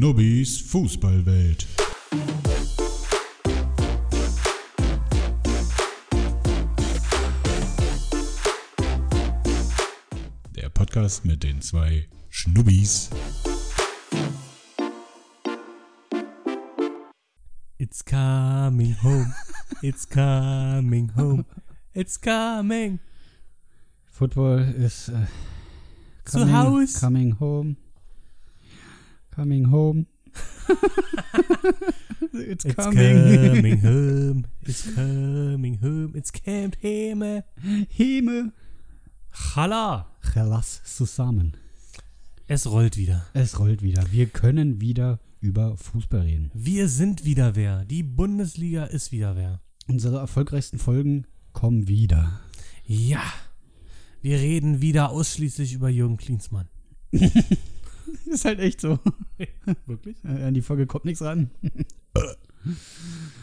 Schnubbis Fußballwelt. Der Podcast mit den zwei Schnubbis. It's coming home. It's coming home. It's coming. Football ist äh, Zu coming, Haus. Coming home. Coming home. It's, It's coming. coming home. It's coming home. It's camp heme. Hime. Chala. Lass zusammen. Es rollt wieder. Es rollt wieder. Wir können wieder über Fußball reden. Wir sind wieder wer. Die Bundesliga ist wieder wer. Unsere erfolgreichsten Folgen kommen wieder. Ja. Wir reden wieder ausschließlich über Jürgen Klinsmann. Ist halt echt so. Wirklich? Äh, An die Folge kommt nichts ran.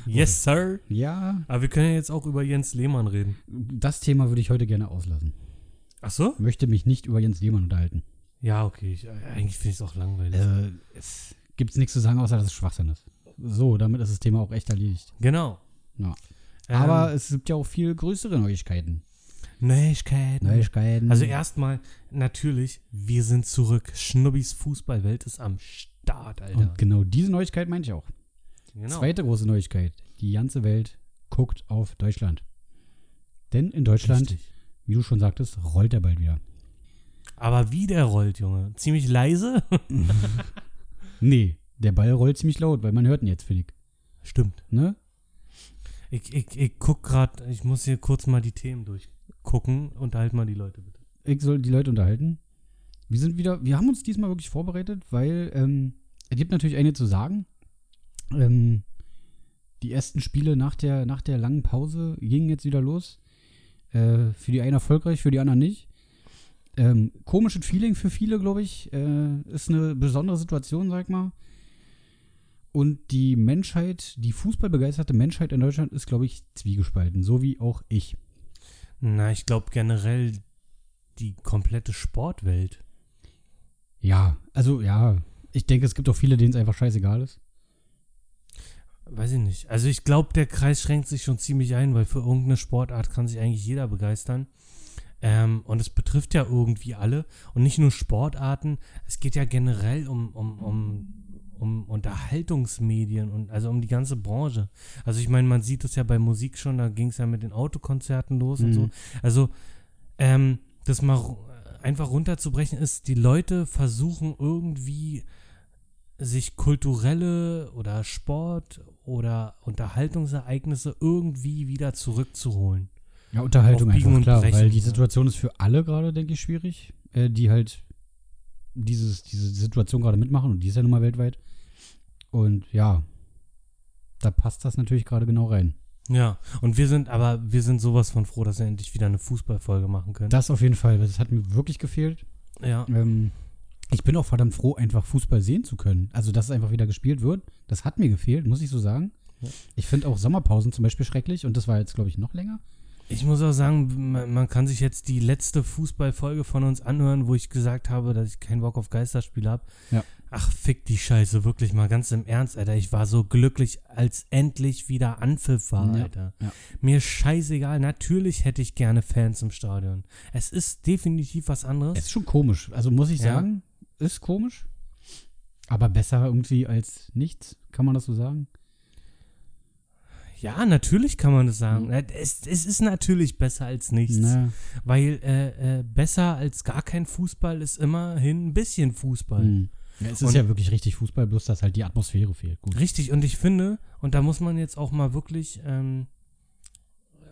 Yes, sir. Ja, Aber wir können ja jetzt auch über Jens Lehmann reden. das Thema würde ich heute gerne auslassen. Ach so? Möchte mich nicht über Jens Lehmann unterhalten. Ja, okay. Ich, eigentlich finde ich es auch langweilig. Äh, es gibt nichts zu sagen, außer dass es Schwachsinn ist. So, damit ist das Thema auch echt erledigt. Genau. Ja. Ähm, Aber es gibt ja auch viel größere Neuigkeiten. Neuigkeiten. Neuigkeiten. Also erstmal, natürlich, wir sind zurück. Schnubbis Fußballwelt ist am Start, Alter. Und genau diese Neuigkeit meinte ich auch. genau. Zweite große Neuigkeit. Die ganze Welt guckt auf Deutschland. Denn in Deutschland, Richtig. wie du schon sagtest, rollt er bald wieder. Aber wie der rollt, Junge. Ziemlich leise. Nee, der Ball rollt ziemlich laut, weil man hört ihn jetzt, finde ich. Stimmt. Ne? Ich, ich, ich guck grad, ich muss hier kurz mal die Themen durchgucken. Unterhalt mal die Leute, bitte. Ich soll die Leute unterhalten. Wir sind wieder, wir haben uns diesmal wirklich vorbereitet, weil ähm, es gibt natürlich eine zu sagen. Ähm, die ersten Spiele nach der, nach der langen Pause gingen jetzt wieder los. Äh, für die einen erfolgreich, für die anderen nicht. Ähm, komisches Feeling für viele, glaube ich. Äh, ist eine besondere Situation, sag mal. Und die Menschheit, die fußballbegeisterte Menschheit in Deutschland ist, glaube ich, zwiegespalten. So wie auch ich. Na, ich glaube generell die komplette Sportwelt. Ja, also ja, ich denke, es gibt auch viele, denen es einfach scheißegal ist. Weiß ich nicht. Also ich glaube, der Kreis schränkt sich schon ziemlich ein, weil für irgendeine Sportart kann sich eigentlich jeder begeistern. Ähm, und es betrifft ja irgendwie alle. Und nicht nur Sportarten, es geht ja generell um, um, um, um Unterhaltungsmedien und also um die ganze Branche. Also ich meine, man sieht es ja bei Musik schon, da ging es ja mit den Autokonzerten los und Mhm. so. Also ähm, das mal einfach runterzubrechen ist, die Leute versuchen irgendwie sich kulturelle oder Sport oder Unterhaltungsereignisse irgendwie wieder zurückzuholen. Ja, Unterhaltung einfach, und klar, Brechen, weil die. Situation ist für alle gerade, denke ich, schwierig, äh, die halt dieses, diese Situation gerade mitmachen und die ist ja nun mal weltweit. Und ja, da passt das natürlich gerade genau rein. Ja, und wir sind, aber wir sind sowas von froh, dass wir endlich wieder eine Fußballfolge machen können. Das auf jeden Fall, das hat mir wirklich gefehlt. ja, Ähm, ich bin auch verdammt froh, einfach Fußball sehen zu können. Also, dass es einfach wieder gespielt wird, das hat mir gefehlt, muss ich so sagen. Ja. Ich finde auch Sommerpausen zum Beispiel schrecklich und das war jetzt, glaube ich, noch länger. ich muss auch sagen, man, man kann sich jetzt die letzte Fußballfolge von uns anhören, wo ich gesagt habe, dass ich keinen Bock auf Geisterspiele habe. Ja. Ach, fick die Scheiße, wirklich mal ganz im Ernst, Alter. Ich war so glücklich, als endlich wieder Anpfiff war, Ja, Alter. ja. Mir scheißegal, natürlich hätte ich gerne Fans im Stadion. Es ist definitiv was anderes. Es ist schon komisch. Also muss ich Ja. sagen, ist komisch. Aber besser irgendwie als nichts, kann man das so sagen? Ja, natürlich kann man das sagen. Mhm. Es, es ist natürlich besser als nichts. Na, Weil äh, äh, besser als gar kein Fußball ist immerhin ein bisschen Fußball. hm. Ja, es ist Und- ja wirklich richtig Fußball, bloß dass halt die Atmosphäre fehlt. Gut. Richtig, und ich finde, und da muss man jetzt auch mal wirklich, ähm,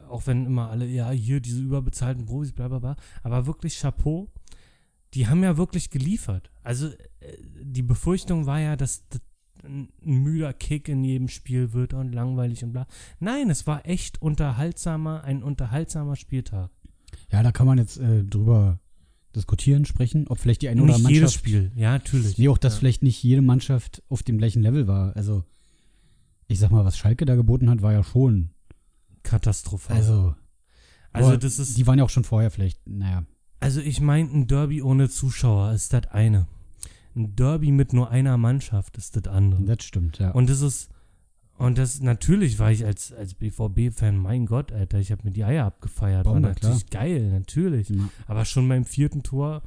auch wenn immer alle, ja, hier diese überbezahlten Profis, bla bla bla, aber wirklich Chapeau, die haben ja wirklich geliefert. Also äh, die Befürchtung war ja, dass das ein müder Kick in jedem Spiel wird und langweilig und bla. Nein, es war echt unterhaltsamer, ein unterhaltsamer Spieltag. Ja, da kann man jetzt äh, drüber diskutieren, sprechen, ob vielleicht die eine oder Nicht andere jedes Mannschaft. Spiel, ja, natürlich. Nee, auch dass ja. vielleicht nicht jede Mannschaft auf dem gleichen Level war. Also, ich sag mal, was Schalke da geboten hat, war ja schon. katastrophal. Also, also aber das ist die waren ja auch schon vorher vielleicht, naja. Also ich meine, ein Derby ohne Zuschauer ist das eine. ein Derby mit nur einer Mannschaft ist das andere. Das stimmt, ja. Und das ist, und das, natürlich war ich als, als BVB-Fan, mein Gott, Alter, ich habe mir die Eier abgefeiert. Bombe, war natürlich geil, natürlich. Ja. Aber schon beim vierten Tor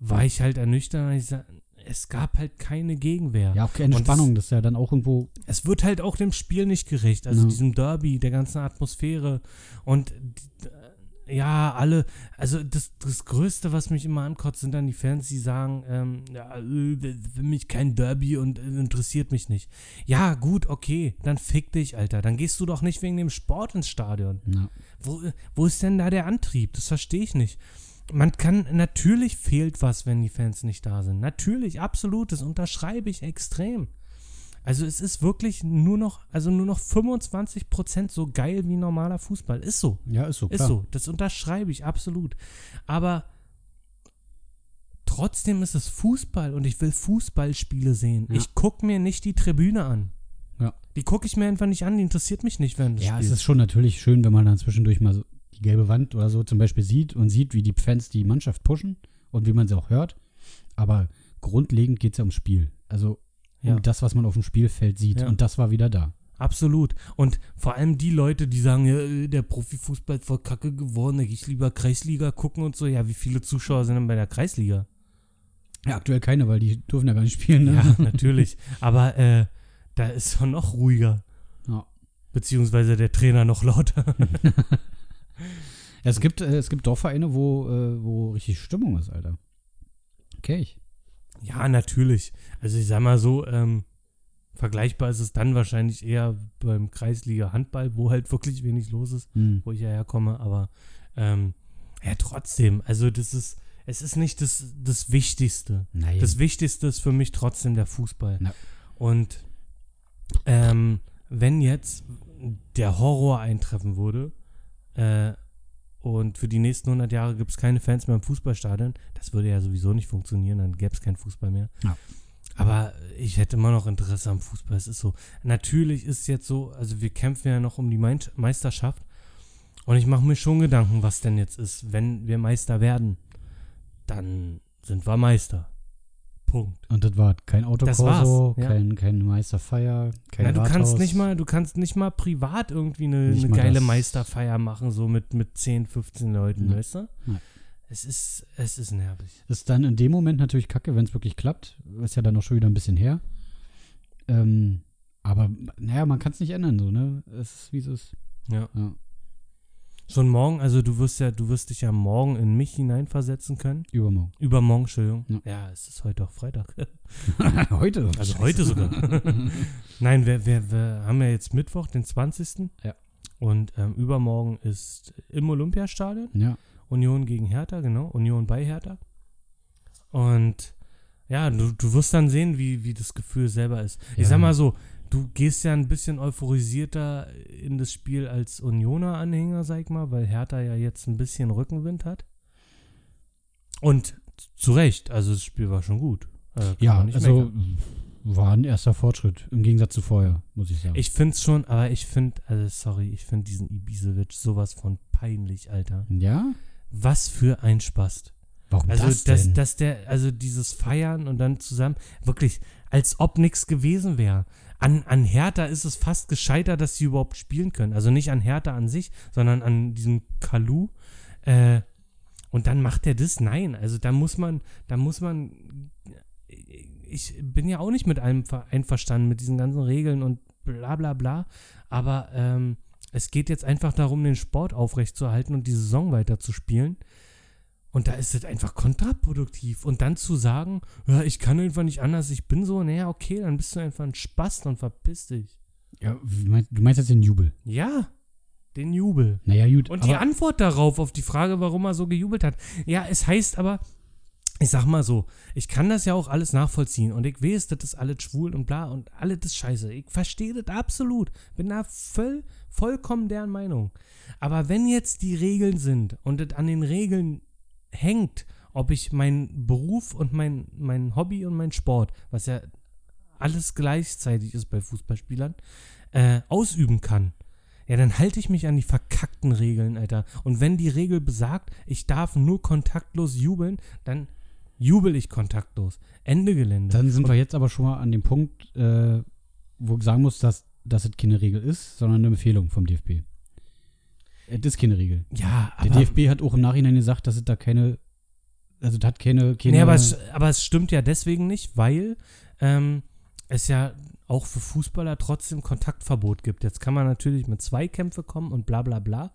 war ich halt ernüchtert, weil ich sag, es gab halt keine Gegenwehr. Ja, auch keine Spannung, das ist ja dann auch irgendwo. Es wird halt auch dem Spiel nicht gerecht, also Ja. diesem Derby, der ganzen Atmosphäre und ja, alle, also das, das Größte, was mich immer ankotzt, sind dann die Fans, die sagen, ähm, ja, äh, für mich kein Derby und äh, interessiert mich nicht. Ja, gut, okay, dann fick dich, Alter. Dann gehst du doch nicht wegen dem Sport ins Stadion. Ja. Wo, wo ist denn da der Antrieb? Das verstehe ich nicht. Man kann, natürlich fehlt was, wenn die Fans nicht da sind. Natürlich, absolut, das unterschreibe ich extrem. Also es ist wirklich nur noch, also nur noch 25% so geil wie normaler Fußball. Ist so. ja, ist so. Ist klar. so. Das unterschreibe ich absolut. Aber trotzdem ist es Fußball und ich will Fußballspiele sehen. Ja. Ich gucke mir nicht die Tribüne an. Ja. Die gucke ich mir einfach nicht an, die interessiert mich nicht, wenn das Ja, es Spiel ist schon natürlich schön, wenn man dann zwischendurch mal so die gelbe Wand oder so zum Beispiel sieht und sieht, wie die Fans die Mannschaft pushen und wie man sie auch hört. Aber grundlegend geht es ja ums Spiel. Also Ja. um das, was man auf dem Spielfeld sieht. Ja. Und das war wieder da. Absolut. Und vor allem die Leute, die sagen, ja, äh, der Profifußball ist voll kacke geworden, da gehe ich lieber Kreisliga gucken und so. Ja, wie viele Zuschauer sind denn bei der Kreisliga? Ja, aktuell keine, weil die dürfen ja gar nicht spielen. Ne? Ja, natürlich. Aber äh, da ist doch noch ruhiger. Ja. Beziehungsweise der Trainer noch lauter. Es gibt, äh, es gibt Dorfvereine, wo, äh, wo richtig Stimmung ist, Alter. Okay. Ja, natürlich. Also ich sag mal so, ähm, vergleichbar ist es dann wahrscheinlich eher beim Kreisliga Handball, wo halt wirklich wenig los ist. Hm. wo ich ja herkomme, aber ähm, ja, trotzdem, also das ist, es ist nicht das, das Wichtigste. Nein. Das Wichtigste ist für mich trotzdem der Fußball. Na. Und ähm, wenn jetzt der Horror eintreffen würde äh, und für die nächsten 100 Jahre gibt es keine Fans mehr im Fußballstadion, das würde ja sowieso nicht funktionieren, dann gäbe es keinen Fußball mehr. Ja. Aber ich hätte immer noch Interesse am Fußball. Es ist so. Natürlich ist jetzt so, also wir kämpfen ja noch um die Meisterschaft. Und ich mache mir schon Gedanken, was denn jetzt ist. Wenn wir Meister werden, dann sind wir Meister. Punkt. Und das war kein Autokorso, ja. kein, kein Meisterfeier, kein Na, du Rathaus. kannst nicht mal, du kannst nicht mal privat irgendwie eine, eine geile. Meisterfeier machen, so mit, mit 10, 15 Leuten, Nee. weißt du? Es ist, es ist nervig. Ist dann in dem Moment natürlich kacke, wenn es wirklich klappt. Ist ja dann auch schon wieder ein bisschen her. Ähm, aber naja, man kann es nicht ändern, so, ne? Es ist, wie es ist. Ja. Ja. Schon morgen, also du wirst ja, du wirst dich ja morgen in mich hineinversetzen können. Übermorgen. Übermorgen, Entschuldigung. Ja. Ja, es ist heute auch Freitag. Heute? Also Scheiße. heute sogar. Nein, wir, wir, wir haben ja jetzt Mittwoch, den 20. Ja. Und ähm, übermorgen ist im Olympiastadion Ja. Union gegen Hertha, genau. Union bei Hertha. Und ja, du, du wirst dann sehen, wie, wie das Gefühl selber ist. Ich Ja. sag mal so, du gehst ja ein bisschen euphorisierter in das Spiel als Unioner-Anhänger, sag ich mal, weil Hertha ja jetzt ein bisschen Rückenwind hat. Und zu Recht, also das Spiel war schon gut. Kann Ja, also meckern. war ein erster Fortschritt im Gegensatz zu vorher, muss ich sagen. Ich find's schon, aber ich find, also sorry, ich find diesen Ibisevic sowas von peinlich, Alter. ja? Was für ein Spast. Warum Also, das dass, denn? dass der, also dieses Feiern und dann zusammen, wirklich, als ob nichts gewesen wäre. An, an Hertha ist es fast gescheitert, dass sie überhaupt spielen können. Also nicht an Hertha an sich, sondern an diesem Kalu. Äh, und dann macht er das? Nein. Also da muss man, da muss man, ich bin ja auch nicht mit allem ver- einverstanden, mit diesen ganzen Regeln und bla bla bla. Aber ähm, es geht jetzt einfach darum, den Sport aufrechtzuerhalten und die Saison weiterzuspielen. Und da ist es einfach kontraproduktiv. Und dann zu sagen, ja, ich kann einfach nicht anders, ich bin so, naja, okay, dann bist du einfach ein Spast und verpiss dich. ja, du meinst jetzt den Jubel? Ja, den Jubel. Naja, gut. Und die Antwort darauf, auf die Frage, warum er so gejubelt hat. Ja, es heißt aber, ich sag mal so, ich kann das ja auch alles nachvollziehen und ich weiß, das ist alles schwul und bla und alles ist scheiße. Ich verstehe das absolut. Bin da voll, vollkommen deren Meinung. Aber wenn jetzt die Regeln sind und es an den Regeln hängt, ob ich meinen Beruf und mein, mein Hobby und mein Sport, was ja alles gleichzeitig ist bei Fußballspielern, äh, ausüben kann, ja, dann halte ich mich an die verkackten Regeln, Alter. Und wenn die Regel besagt, ich darf nur kontaktlos jubeln, dann jubel ich kontaktlos. Ende Gelände. Dann sind wir jetzt aber schon mal an dem Punkt, äh, wo ich sagen muss, dass, dass es keine Regel ist, sondern eine Empfehlung vom DFB. Es ist keine Regel. ja, Der aber, DFB hat auch im Nachhinein gesagt, dass es da keine, also es hat keine, keine nee, aber, es, aber es stimmt ja deswegen nicht, weil ähm, es ja auch für Fußballer trotzdem Kontaktverbot gibt. Jetzt kann man natürlich mit Zweikämpfe kommen und bla bla bla.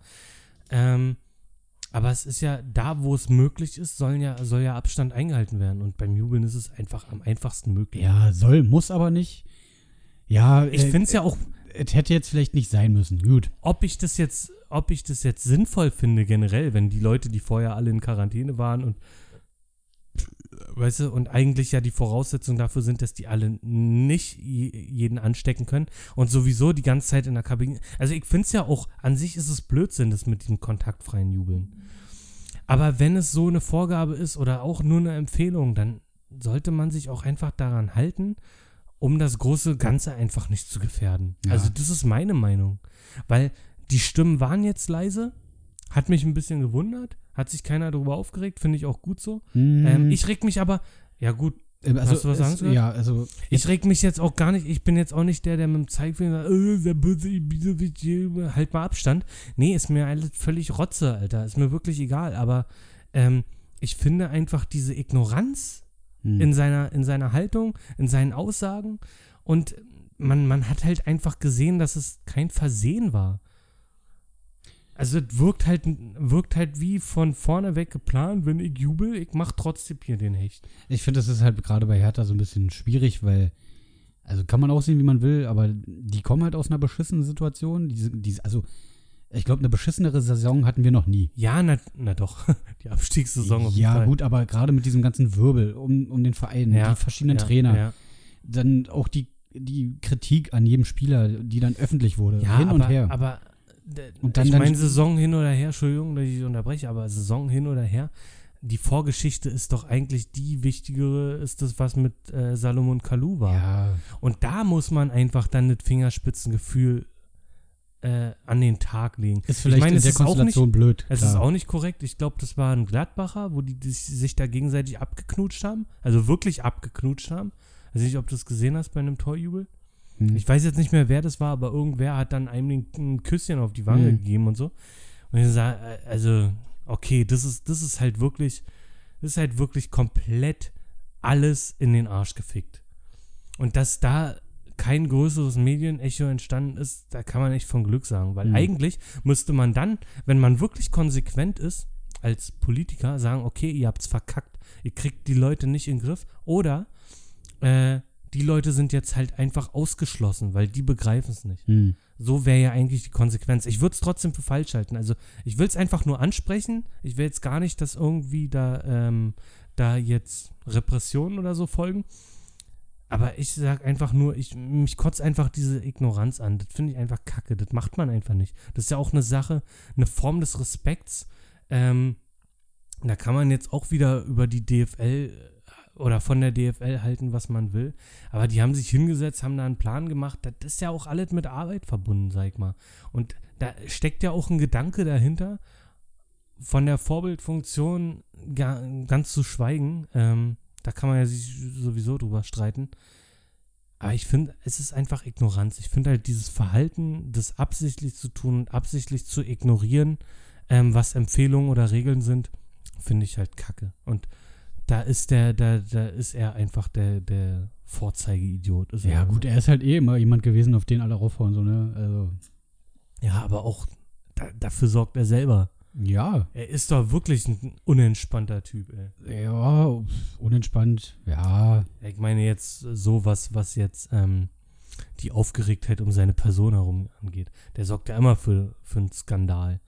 Ähm, aber es ist ja da, wo es möglich ist, sollen ja, soll ja Abstand eingehalten werden. Und beim Jubeln ist es einfach am einfachsten möglich. ja, soll, muss aber nicht. Ja, Ich äh, finde es ja auch, es hätte jetzt vielleicht nicht sein müssen. Gut. ob ich das jetzt, ob ich das jetzt sinnvoll finde generell, wenn die Leute, die vorher alle in Quarantäne waren und weißt du, und eigentlich ja die Voraussetzungen dafür sind, dass die alle nicht je- jeden anstecken können und sowieso die ganze Zeit in der Kabine. Also ich finde es ja auch, an sich ist es Blödsinn, das mit dem kontaktfreien Jubeln. Aber wenn es so eine Vorgabe ist oder auch nur eine Empfehlung, dann sollte man sich auch einfach daran halten, um das große Ganze einfach nicht zu gefährden. Ja. Also das ist meine Meinung. Weil die Stimmen waren jetzt leise, hat mich ein bisschen gewundert, hat sich keiner darüber aufgeregt, finde ich auch gut so. Ähm, Mhm. ich reg mich aber, ja gut, Ähm, also, hast du was es-? Ja, also ich reg mich jetzt auch gar nicht, ich bin jetzt auch nicht der, der mit dem Zeigefinger sagt, äh, der böse äh, halt mal Abstand. Nee, ist mir alles völlig Rotze, Alter, ist mir wirklich egal, aber ähm, ich finde einfach diese Ignoranz hm. in seiner, in seiner Haltung, in seinen Aussagen und man, man hat halt einfach gesehen, dass es kein Versehen war. Also es wirkt halt, wirkt halt wie von vorne weg geplant, wenn ich jubel, ich mach trotzdem hier den Hecht. Ich finde, das ist halt gerade bei Hertha so ein bisschen schwierig, weil, also kann man auch sehen, wie man will, aber die kommen halt aus einer beschissenen Situation. Diese, diese, also, ich glaube, eine beschissenere Saison hatten wir noch nie. Ja, na, na doch, die Abstiegssaison auf ja, gut, aber gerade mit diesem ganzen Wirbel um, um den Verein, Ja, die verschiedenen ja, Trainer, Ja, dann auch die, die Kritik an jedem Spieler, die dann öffentlich wurde, ja hin aber, und her. aber Und dann- ich meine, Saison hin oder her, Entschuldigung, dass ich unterbreche, aber Saison hin oder her, die Vorgeschichte ist doch eigentlich die wichtigere, ist das, was mit äh, Salomon Kalou war. ja, Und da muss man einfach dann das Fingerspitzengefühl äh, an den Tag legen. ist vielleicht meine, in es der ist auch Konstellation blöd. Es klar. ist auch nicht korrekt. Ich glaube, das war ein Gladbacher, wo die, die sich da gegenseitig abgeknutscht haben. Also wirklich abgeknutscht haben. Also nicht, ob du es gesehen hast bei einem Torjubel. Hm. Ich weiß jetzt nicht mehr, wer das war, aber irgendwer hat dann einem den- ein Küsschen auf die Wange Mhm. gegeben und so. Und ich sage, also, okay, das ist, das ist halt wirklich, das ist halt wirklich komplett alles in den Arsch gefickt. Und dass da kein größeres Medienecho entstanden ist, da kann man echt von Glück sagen. Weil Mhm. eigentlich müsste man dann, wenn man wirklich konsequent ist, als Politiker sagen, okay, ihr habt's verkackt, ihr kriegt die Leute nicht in den Griff oder äh, die Leute sind jetzt halt einfach ausgeschlossen, weil die begreifen es nicht. Hm. So wäre ja eigentlich die Konsequenz. Ich würde es trotzdem für falsch halten. Also ich will es einfach nur ansprechen. Ich will jetzt gar nicht, dass irgendwie da, ähm, da jetzt Repressionen oder so folgen. Aber ich sage einfach nur, ich, mich kotzt einfach diese Ignoranz an. Das finde ich einfach kacke. Das macht man einfach nicht. Das ist ja auch eine Sache, eine Form des Respekts. Ähm, da kann man jetzt auch wieder über die DFL oder von der DFL halten, was man will. Aber die haben sich hingesetzt, haben da einen Plan gemacht. Das ist ja auch alles mit Arbeit verbunden, sag ich mal. Und da steckt ja auch ein Gedanke dahinter, von der Vorbildfunktion ga, ganz zu schweigen. Ähm, da kann man ja sich sowieso drüber streiten. Aber ich finde, es ist einfach Ignoranz. Ich finde halt dieses Verhalten, das absichtlich zu tun und absichtlich zu ignorieren, ähm, was Empfehlungen oder Regeln sind, finde ich halt kacke. Und da ist der, da, da ist er einfach der, der Vorzeigeidiot. Ist Ja, er. gut, er ist halt eh immer jemand gewesen, auf den alle raufhauen, so, ne? Also, Ja, aber auch da, dafür sorgt er selber. ja. Er ist doch wirklich ein unentspannter Typ, ey. Ja, unentspannt, ja. Ich meine jetzt sowas, was jetzt ähm, die Aufgeregtheit um seine Person herum angeht. Der sorgt ja immer für, für einen Skandal.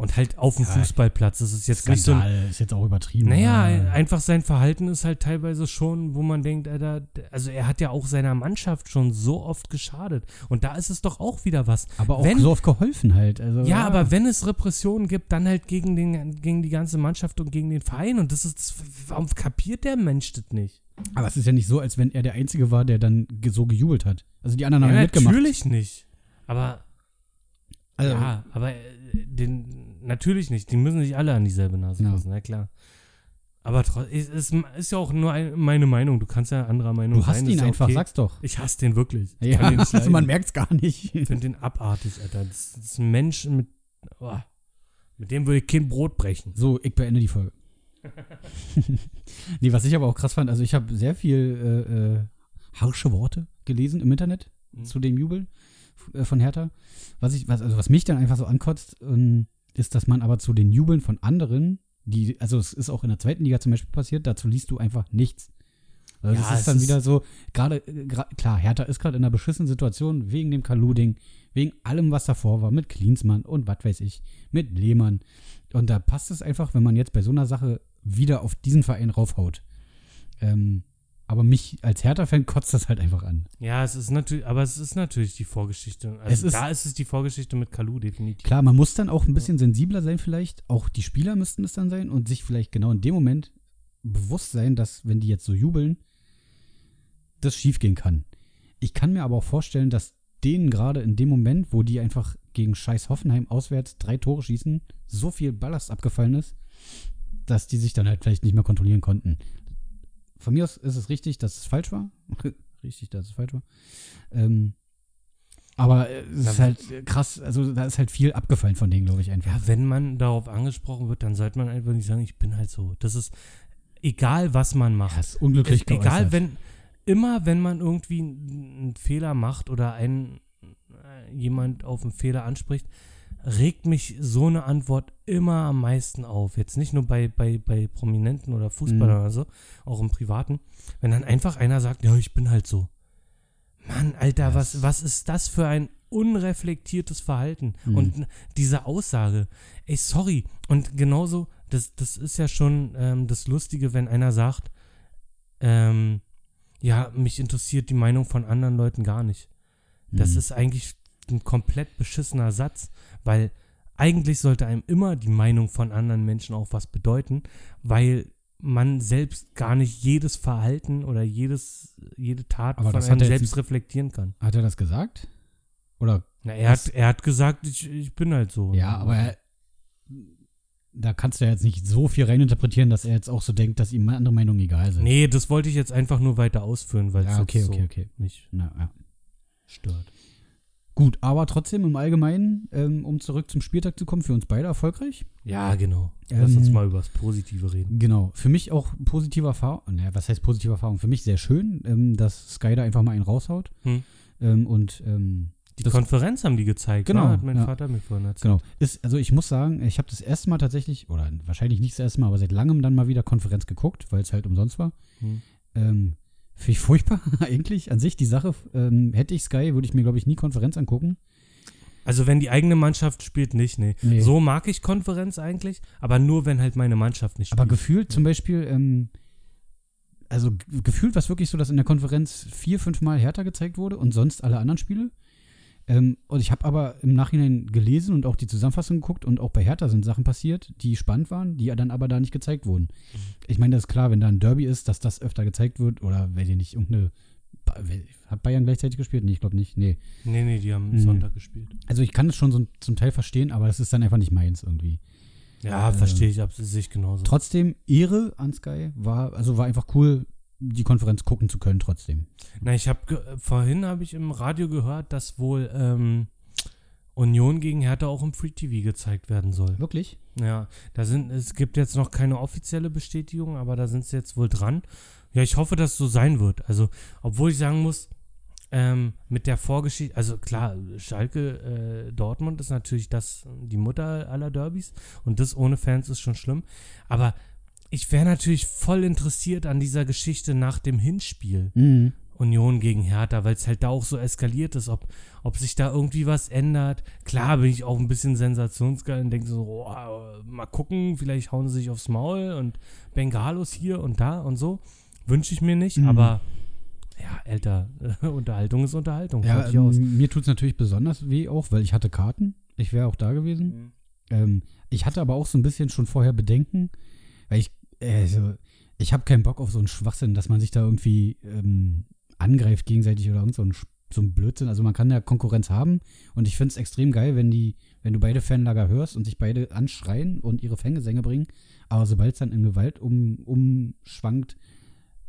Und halt auf dem Ja, Fußballplatz. Das ist jetzt nicht so ein Skandal ist jetzt auch übertrieben. Naja, aber- einfach sein Verhalten ist halt teilweise schon, wo man denkt, Alter, also er hat ja auch seiner Mannschaft schon so oft geschadet. Und da ist es doch auch wieder was. aber auch wenn- so oft geholfen halt. Also, Ja, aber wenn es Repressionen gibt, dann halt gegen, den, gegen die ganze Mannschaft und gegen den Verein. Und das ist, warum kapiert der Mensch das nicht? Aber es ist ja nicht so, als wenn er der Einzige war, der dann so gejubelt hat. Also die anderen haben Ja, ja mitgemacht. natürlich nicht. Aber, Also, ja, aber äh, den, natürlich nicht. Die müssen sich alle an dieselbe Nase Ja. fassen, na klar. Aber es ist, ist ja auch nur ein, meine Meinung. Du kannst ja anderer Meinung Du hast sein. ihn ja einfach, okay. sag's doch. Ich hasse den wirklich. Ich Ja, den also man merkt's gar nicht. Ich finde den abartig, Alter. Das, das ist ein Mensch mit. Oh, mit dem würde ich kein Brot brechen. So, ich beende die Folge. nee, was ich aber auch krass fand, also ich habe sehr viel äh, äh, harsche Worte gelesen im Internet Mhm. zu dem Jubel äh, von Hertha. Was ich, was, also was mich dann einfach so ankotzt, ähm, ist, dass man aber zu den Jubeln von anderen, die, also es ist auch in der zweiten Liga zum Beispiel passiert, dazu liest du einfach nichts. Also Ja, das ist dann ist- wieder so, gerade, klar, Hertha ist gerade in einer beschissenen Situation wegen dem Kalu-Ding, wegen allem, was davor war, mit Klinsmann und was weiß ich, mit Lehmann. Und da passt es einfach, wenn man jetzt bei so einer Sache wieder auf diesen Verein raufhaut. Ähm, aber mich als Hertha-Fan kotzt das halt einfach an. Ja, es ist natürlich, aber es ist natürlich die Vorgeschichte. Also Es ist- da ist es die Vorgeschichte mit Kalu, definitiv. Klar, man muss dann auch ein bisschen sensibler sein vielleicht. Auch die Spieler müssten es dann sein und sich vielleicht genau in dem Moment bewusst sein, dass, wenn die jetzt so jubeln, das schiefgehen kann. Ich kann mir aber auch vorstellen, dass denen gerade in dem Moment, wo die einfach gegen scheiß Hoffenheim auswärts drei Tore schießen, so viel Ballast abgefallen ist, dass die sich dann halt vielleicht nicht mehr kontrollieren konnten. Von mir aus ist es richtig, dass es falsch war. richtig, dass es falsch war. Ähm, aber es ist halt krass, also da ist halt viel abgefallen von denen, glaube ich, einfach. Ja, wenn man darauf angesprochen wird, dann sollte man einfach nicht sagen, ich bin halt so. Das ist egal, was man macht. Ja, ist unglücklich Es- egal, wenn immer wenn man irgendwie einen einen Fehler macht oder einen äh, jemand auf einen Fehler anspricht, regt mich so eine Antwort immer am meisten auf. Jetzt nicht nur bei, bei, bei Prominenten oder Fußballern Mhm. oder so, auch im Privaten. Wenn dann einfach einer sagt, ja, ich bin halt so. Mann, Alter, was, was ist das für ein unreflektiertes Verhalten? Mhm. Und diese Aussage, ey, sorry. Und genauso, das, das ist ja schon ähm, das Lustige, wenn einer sagt, ähm, ja, mich interessiert die Meinung von anderen Leuten gar nicht. Das Mhm. ist eigentlich ein komplett beschissener Satz, weil eigentlich sollte einem immer die Meinung von anderen Menschen auch was bedeuten, weil man selbst gar nicht jedes Verhalten oder jedes, jede Tat Aber von einem selbst reflektieren kann. Hat er das gesagt? Oder? Na, er, hat, er hat gesagt, ich, ich bin halt so. Ja, aber er, da kannst du ja jetzt nicht so viel reininterpretieren, dass er jetzt auch so denkt, dass ihm andere Meinungen egal sind. Nee, das wollte ich jetzt einfach nur weiter ausführen, weil es Ja, okay, okay, so okay. mich Na, ja. stört. Gut, aber trotzdem im Allgemeinen, ähm, um zurück zum Spieltag zu kommen, für uns beide erfolgreich. Ja, genau. Lass Ähm, uns mal über das Positive reden. Genau. Für mich auch positive Erfahrung. Naja, was heißt positive Erfahrung? Für mich sehr schön, ähm, dass Sky da einfach mal einen raushaut. Hm. Ähm, und ähm, Die Konferenz haben die gezeigt, Genau, ne? hat mein ja. Vater mir vorhin erzählt. Genau. Ist, also ich muss sagen, ich habe das erste Mal tatsächlich, oder wahrscheinlich nicht das erste Mal, aber seit langem dann mal wieder Konferenz geguckt, weil es halt umsonst war. Hm. Finde ich furchtbar, eigentlich. An sich die Sache, ähm, hätte ich Sky, würde ich mir, glaube ich, nie Konferenz angucken. Also wenn die eigene Mannschaft spielt, nicht, nee. Nee. So mag ich Konferenz eigentlich, aber nur wenn halt meine Mannschaft nicht spielt. Aber gefühlt zum Beispiel, ähm, also gefühlt war es wirklich so, dass in der Konferenz vier, fünf Mal Hertha gezeigt wurde und sonst alle anderen Spiele. Ähm, und ich habe aber im Nachhinein gelesen und auch die Zusammenfassung geguckt und auch bei Hertha sind Sachen passiert, die spannend waren, die ja dann aber da nicht gezeigt wurden. Ich meine, das ist klar, wenn da ein Derby ist, dass das öfter gezeigt wird oder wenn ihr nicht irgendeine. Hat Bayern gleichzeitig gespielt? Nee, ich glaube nicht. Nee. Nee, nee, die haben Mhm. Sonntag gespielt. Also ich kann es schon so zum Teil verstehen, aber das ist dann einfach nicht meins irgendwie. Ja, Äh, verstehe ich, ab- sehe ich genauso. Trotzdem Ehre an Sky war, also war einfach cool, die Konferenz gucken zu können trotzdem. Na, ich habe vorhin habe ich im Radio gehört, dass wohl ähm, Union gegen Hertha auch im Free TV gezeigt werden soll. Wirklich? Ja, da sind es gibt jetzt noch keine offizielle Bestätigung, aber da sind sie jetzt wohl dran. Ja, ich hoffe, dass es so sein wird. Also, obwohl ich sagen muss, ähm, mit der Vorgeschichte, also klar, Schalke äh, Dortmund ist natürlich das die Mutter aller Derbys und das ohne Fans ist schon schlimm. Aber ich wäre natürlich voll interessiert an dieser Geschichte nach dem Hinspiel. Mhm. Union gegen Hertha, weil es halt da auch so eskaliert ist, ob, ob sich da irgendwie was ändert. Klar bin ich auch ein bisschen sensationsgeil und denke so, oh, mal gucken, vielleicht hauen sie sich aufs Maul und Bengalos hier und da und so. Wünsche ich mir nicht, Mhm. aber ja, älter, Unterhaltung ist Unterhaltung. Ja, ähm, mir tut es natürlich besonders weh auch, weil ich hatte Karten. Ich wäre auch da gewesen. Ähm, ich hatte aber auch so ein bisschen schon vorher Bedenken, weil ich, also, ich habe keinen Bock auf so einen Schwachsinn, dass man sich da irgendwie ähm, angreift gegenseitig oder irgend so ein, so ein Blödsinn. Also man kann ja Konkurrenz haben und ich finde es extrem geil, wenn die wenn du beide Fanlager hörst und sich beide anschreien und ihre Fangesänge bringen. Aber sobald es dann in Gewalt um, umschwankt,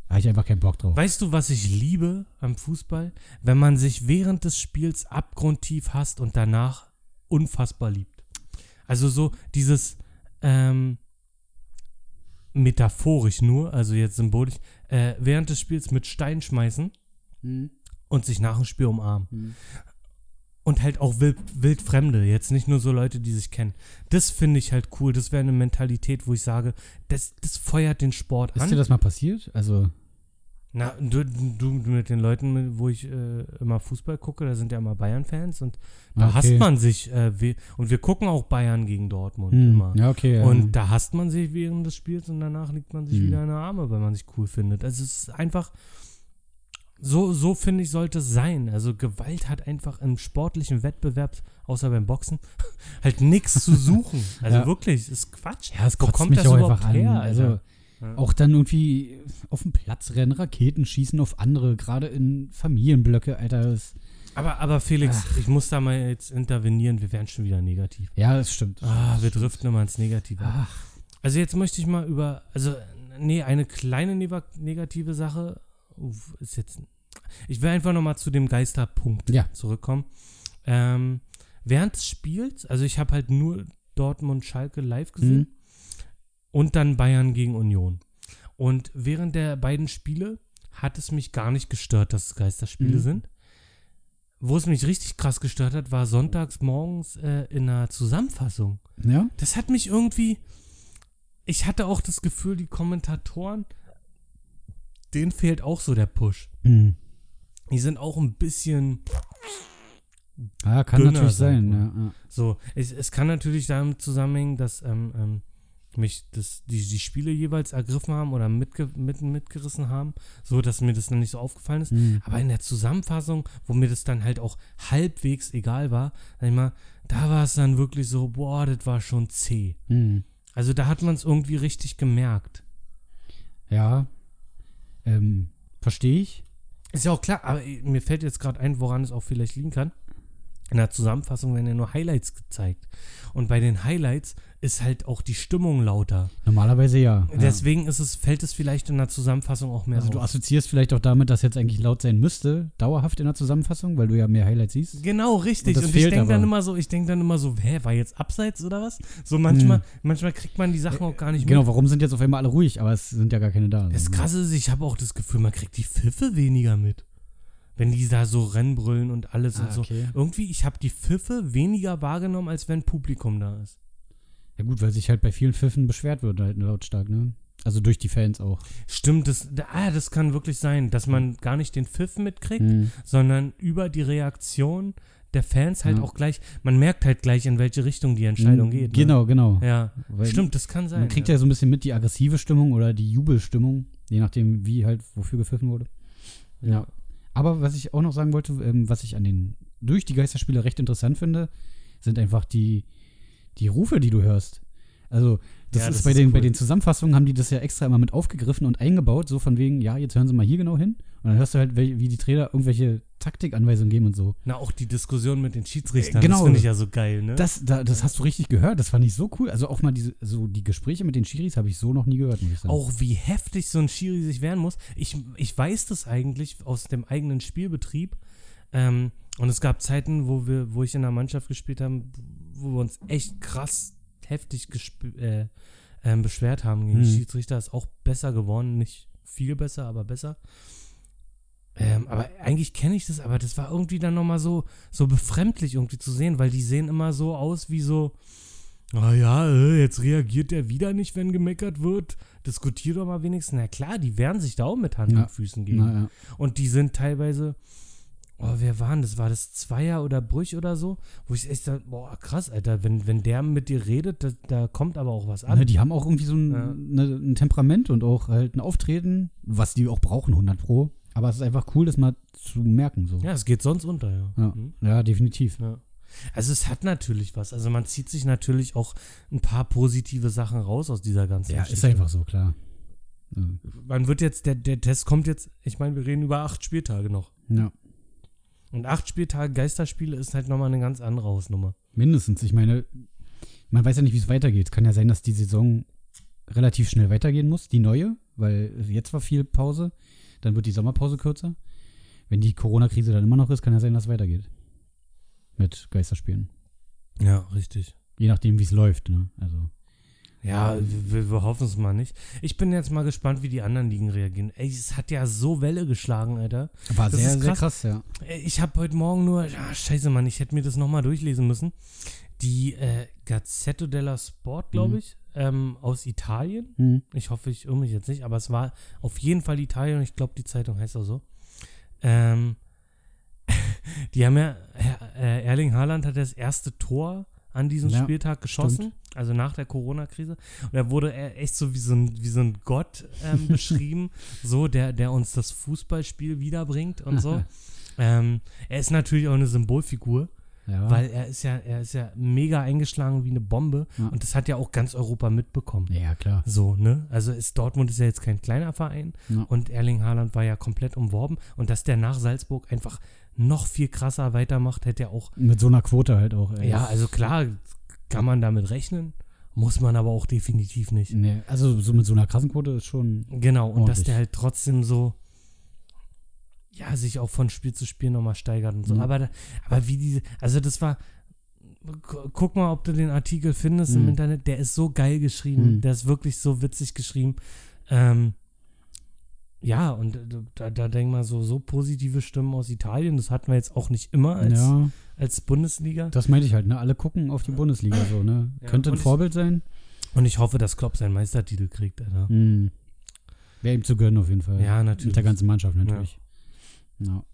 habe ich einfach keinen Bock drauf. Weißt du, was ich liebe am Fußball? Wenn man sich während des Spiels abgrundtief hasst und danach unfassbar liebt. Also so dieses ähm, metaphorisch nur, also jetzt symbolisch, äh, während des Spiels mit Stein schmeißen Mhm. und sich nach dem Spiel umarmen. Mhm. Und halt auch wild, wildfremde, jetzt nicht nur so Leute, die sich kennen. Das finde ich halt cool. Das wäre eine Mentalität, wo ich sage, das, das feuert den Sport Ist an. dir das mal passiert? Also, Na, du, du mit den Leuten, wo ich äh, immer Fußball gucke, da sind ja immer Bayern-Fans und da okay. hasst man sich. Äh, we- und wir gucken auch Bayern gegen Dortmund Hm, immer. Ja, okay. ja. Und da hasst man sich während des Spiels und danach liegt man sich Hm. wieder in die Arme, weil man sich cool findet. Also es ist einfach, so, so finde ich, sollte es sein. Also Gewalt hat einfach im sportlichen Wettbewerb, außer beim Boxen, halt nichts zu suchen. Also Ja. wirklich, ist Quatsch. ja, es Wo kommt mich das auch überhaupt einfach an. her, also, Alter? Ja. auch dann irgendwie auf dem Platz rennen, Raketen schießen auf andere, gerade in Familienblöcke, Alter. Das, Aber, aber Felix, ich muss da mal jetzt intervenieren, wir werden schon wieder negativ. ja, das stimmt. Ah, wir driften immer ins Negative. Ach, Also jetzt möchte ich mal über, also nee, eine kleine negative Sache ist jetzt, ich will einfach nochmal zu dem Geisterpunkt Ja. zurückkommen. Ähm, während des Spiels, also ich habe halt nur Dortmund-Schalke live gesehen Mhm. Und dann Bayern gegen Union. Und während der beiden Spiele hat es mich gar nicht gestört, dass es Geisterspiele Mhm. sind. Wo es mich richtig krass gestört hat, war sonntags morgens äh, in einer Zusammenfassung. ja? Das hat mich irgendwie. Ich hatte auch das Gefühl, die Kommentatoren, denen fehlt auch so der Push. Mhm. Die sind auch ein bisschen Ja, kann natürlich sein. Ja, ja. so. Es, es kann natürlich damit zusammenhängen, dass ähm, ähm, mich das, die, die Spiele jeweils ergriffen haben oder mitge mit, mitgerissen haben, so dass mir das dann nicht so aufgefallen ist. Mhm. Aber in der Zusammenfassung, wo mir das dann halt auch halbwegs egal war, sag ich mal, da war es dann wirklich so, boah, das war schon zäh. Mhm. Also da hat man es irgendwie richtig gemerkt. Ja. Ähm, verstehe ich. Ist ja auch klar, aber äh, mir fällt jetzt gerade ein, woran es auch vielleicht liegen kann. In der Zusammenfassung werden ja nur Highlights gezeigt. Und bei den Highlights ist halt auch die Stimmung lauter. Normalerweise ja. Deswegen ist es, fällt es vielleicht in der Zusammenfassung auch mehr Also du auf. assoziierst vielleicht auch damit, dass jetzt eigentlich laut sein müsste, dauerhaft in der Zusammenfassung, weil du ja mehr Highlights siehst. Genau, richtig. Und Und, ich denke dann immer so, ich denke dann immer so, hä, war jetzt abseits oder was? So manchmal, Hm. manchmal kriegt man die Sachen auch gar nicht Genau, mit. warum sind jetzt auf einmal alle ruhig, aber es sind ja gar keine da. Das So, Krasse ist, ich habe auch das Gefühl, man kriegt die Pfiffe weniger mit. Wenn die da so Rennbrüllen und alles Ah, und so. okay. Irgendwie, ich habe die Pfiffe weniger wahrgenommen, als wenn Publikum da ist. Ja gut, weil sich halt bei vielen Pfiffen beschwert wird halt lautstark, ne? Also durch die Fans auch. Stimmt, das, ah, das kann wirklich sein, dass man gar nicht den Pfiff mitkriegt, Mhm. sondern über die Reaktion der Fans halt Ja. auch gleich, man merkt halt gleich, in welche Richtung die Entscheidung Mhm, geht. Ne? Genau, genau. Ja, Weil stimmt, das kann sein. Man kriegt ja. so ein bisschen mit die aggressive Stimmung oder die Jubelstimmung, je nachdem, wie halt, wofür gepfiffen wurde. Ja. Aber was ich auch noch sagen wollte, ähm, was ich an den, durch die Geisterspiele recht interessant finde, sind einfach die, die Rufe, die du hörst. Also, das Ja, ist das bei ist den, bei cool. den Zusammenfassungen haben die das ja extra immer mit aufgegriffen und eingebaut, so von wegen, ja, jetzt hören sie mal hier genau hin. Und dann hörst du halt, wie die Trainer irgendwelche Taktikanweisungen geben und so. Na, auch die Diskussion mit den Schiedsrichtern, genau. das finde ich ja so geil, ne? Das, da, das hast du richtig gehört, das fand ich so cool. Also auch mal diese, so die Gespräche mit den Schiris habe ich so noch nie gehört, muss ich sagen. auch wie heftig so ein Schiri sich wehren muss. Ich, ich weiß das eigentlich aus dem eigenen Spielbetrieb. Ähm, und es gab Zeiten, wo wir, wo ich in der Mannschaft gespielt habe, wo wir uns echt krass heftig äh, ähm, beschwert haben gegen die Mhm. Schiedsrichter. Ist auch besser geworden, nicht viel besser, aber besser. Ähm, aber eigentlich kenne ich das, aber das war irgendwie dann nochmal so, so befremdlich irgendwie zu sehen, weil die sehen immer so aus wie so, ah ja, äh, jetzt reagiert der wieder nicht, wenn gemeckert wird. Diskutier doch mal wenigstens. Na klar, die wehren sich da auch mit Hand Ja. und Füßen gegen. Ja. Und die sind teilweise, oh, wer waren das? War das Zweier oder Brüch oder so? Wo ich echt sage, boah, krass, Alter, wenn, wenn der mit dir redet, da, da kommt aber auch was an. Ne, die haben auch irgendwie so ein, Ja. ne, ein Temperament und auch halt ein Auftreten, was die auch brauchen, 100 Pro. Aber es ist einfach cool, das mal zu merken. So. ja, es geht sonst unter, ja. Ja. Hm? ja, definitiv. Ja. Also es hat natürlich was. Also man zieht sich natürlich auch ein paar positive Sachen raus aus dieser ganzen Ja, ist Geschichte. einfach so, klar. Ja. Man wird jetzt, der, der Test kommt jetzt, ich meine, wir reden über acht Spieltage noch. Ja. Und acht Spieltage Geisterspiele ist halt nochmal eine ganz andere Hausnummer. Mindestens. Ich meine, man weiß ja nicht, wie es weitergeht. Kann ja sein, dass die Saison relativ schnell weitergehen muss, die neue, weil jetzt war viel Pause. Dann wird die Sommerpause kürzer. Wenn die Corona-Krise dann immer noch ist, kann ja sein, dass es weitergeht. Mit Geisterspielen. Ja, richtig. Je nachdem, wie es läuft, ne? Also. Ja, wir, wir hoffen es mal nicht. Ich bin jetzt mal gespannt, wie die anderen Ligen reagieren. Ey, es hat ja so Welle geschlagen, Alter. War Das sehr, ist sehr krass. krass, ja. Ich habe heute Morgen nur, ah, scheiße, Mann, ich hätte mir das nochmal durchlesen müssen. Die äh, Gazzetto della Sport, glaube Mhm. ich, ähm, aus Italien. Hm. Ich hoffe, ich irre mich jetzt nicht, aber es war auf jeden Fall Italien und ich glaube, die Zeitung heißt auch so. Ähm, die haben ja, äh, Erling Haaland hat das erste Tor an diesem Ja, Spieltag geschossen, also nach der Corona-Krise. Und er wurde echt so wie so ein, wie so ein Gott ähm, beschrieben, so, der, der uns das Fußballspiel wiederbringt und so. ähm, er ist natürlich auch eine Symbolfigur, Ja. weil er ist ja, er ist ja mega eingeschlagen wie eine Bombe Ja. und das hat ja auch ganz Europa mitbekommen. ja, klar. So, ne? Also ist Dortmund ist ja jetzt kein kleiner Verein Ja. und Erling Haaland war ja komplett umworben und dass der nach Salzburg einfach noch viel krasser weitermacht, hätte er auch. Mit so einer Quote halt auch. ey. Ja, also klar kann man damit rechnen, muss man aber auch definitiv nicht. Nee, also so mit so einer krassen Quote ist schon. Genau, und dass Ordentlich. der halt trotzdem so ja, sich auch von Spiel zu Spiel nochmal steigert und so. Mhm. Aber, aber wie diese, also das war, gu- guck mal, ob du den Artikel findest im Mhm. Internet, der ist so geil geschrieben, Mhm. der ist wirklich so witzig geschrieben. Ähm, ja, und äh, da, da denk mal so, so positive Stimmen aus Italien, das hatten wir jetzt auch nicht immer als, ja, als Bundesliga. das meinte ich halt, ne? Alle gucken auf die Bundesliga so, ne? Ja, Könnte ein und ich- Vorbild sein. Und ich hoffe, dass Klopp seinen Meistertitel kriegt, Alter. Hm. Wäre ihm zu gönnen auf jeden Fall. Ja, natürlich. Mit der ganzen Mannschaft natürlich. Ja.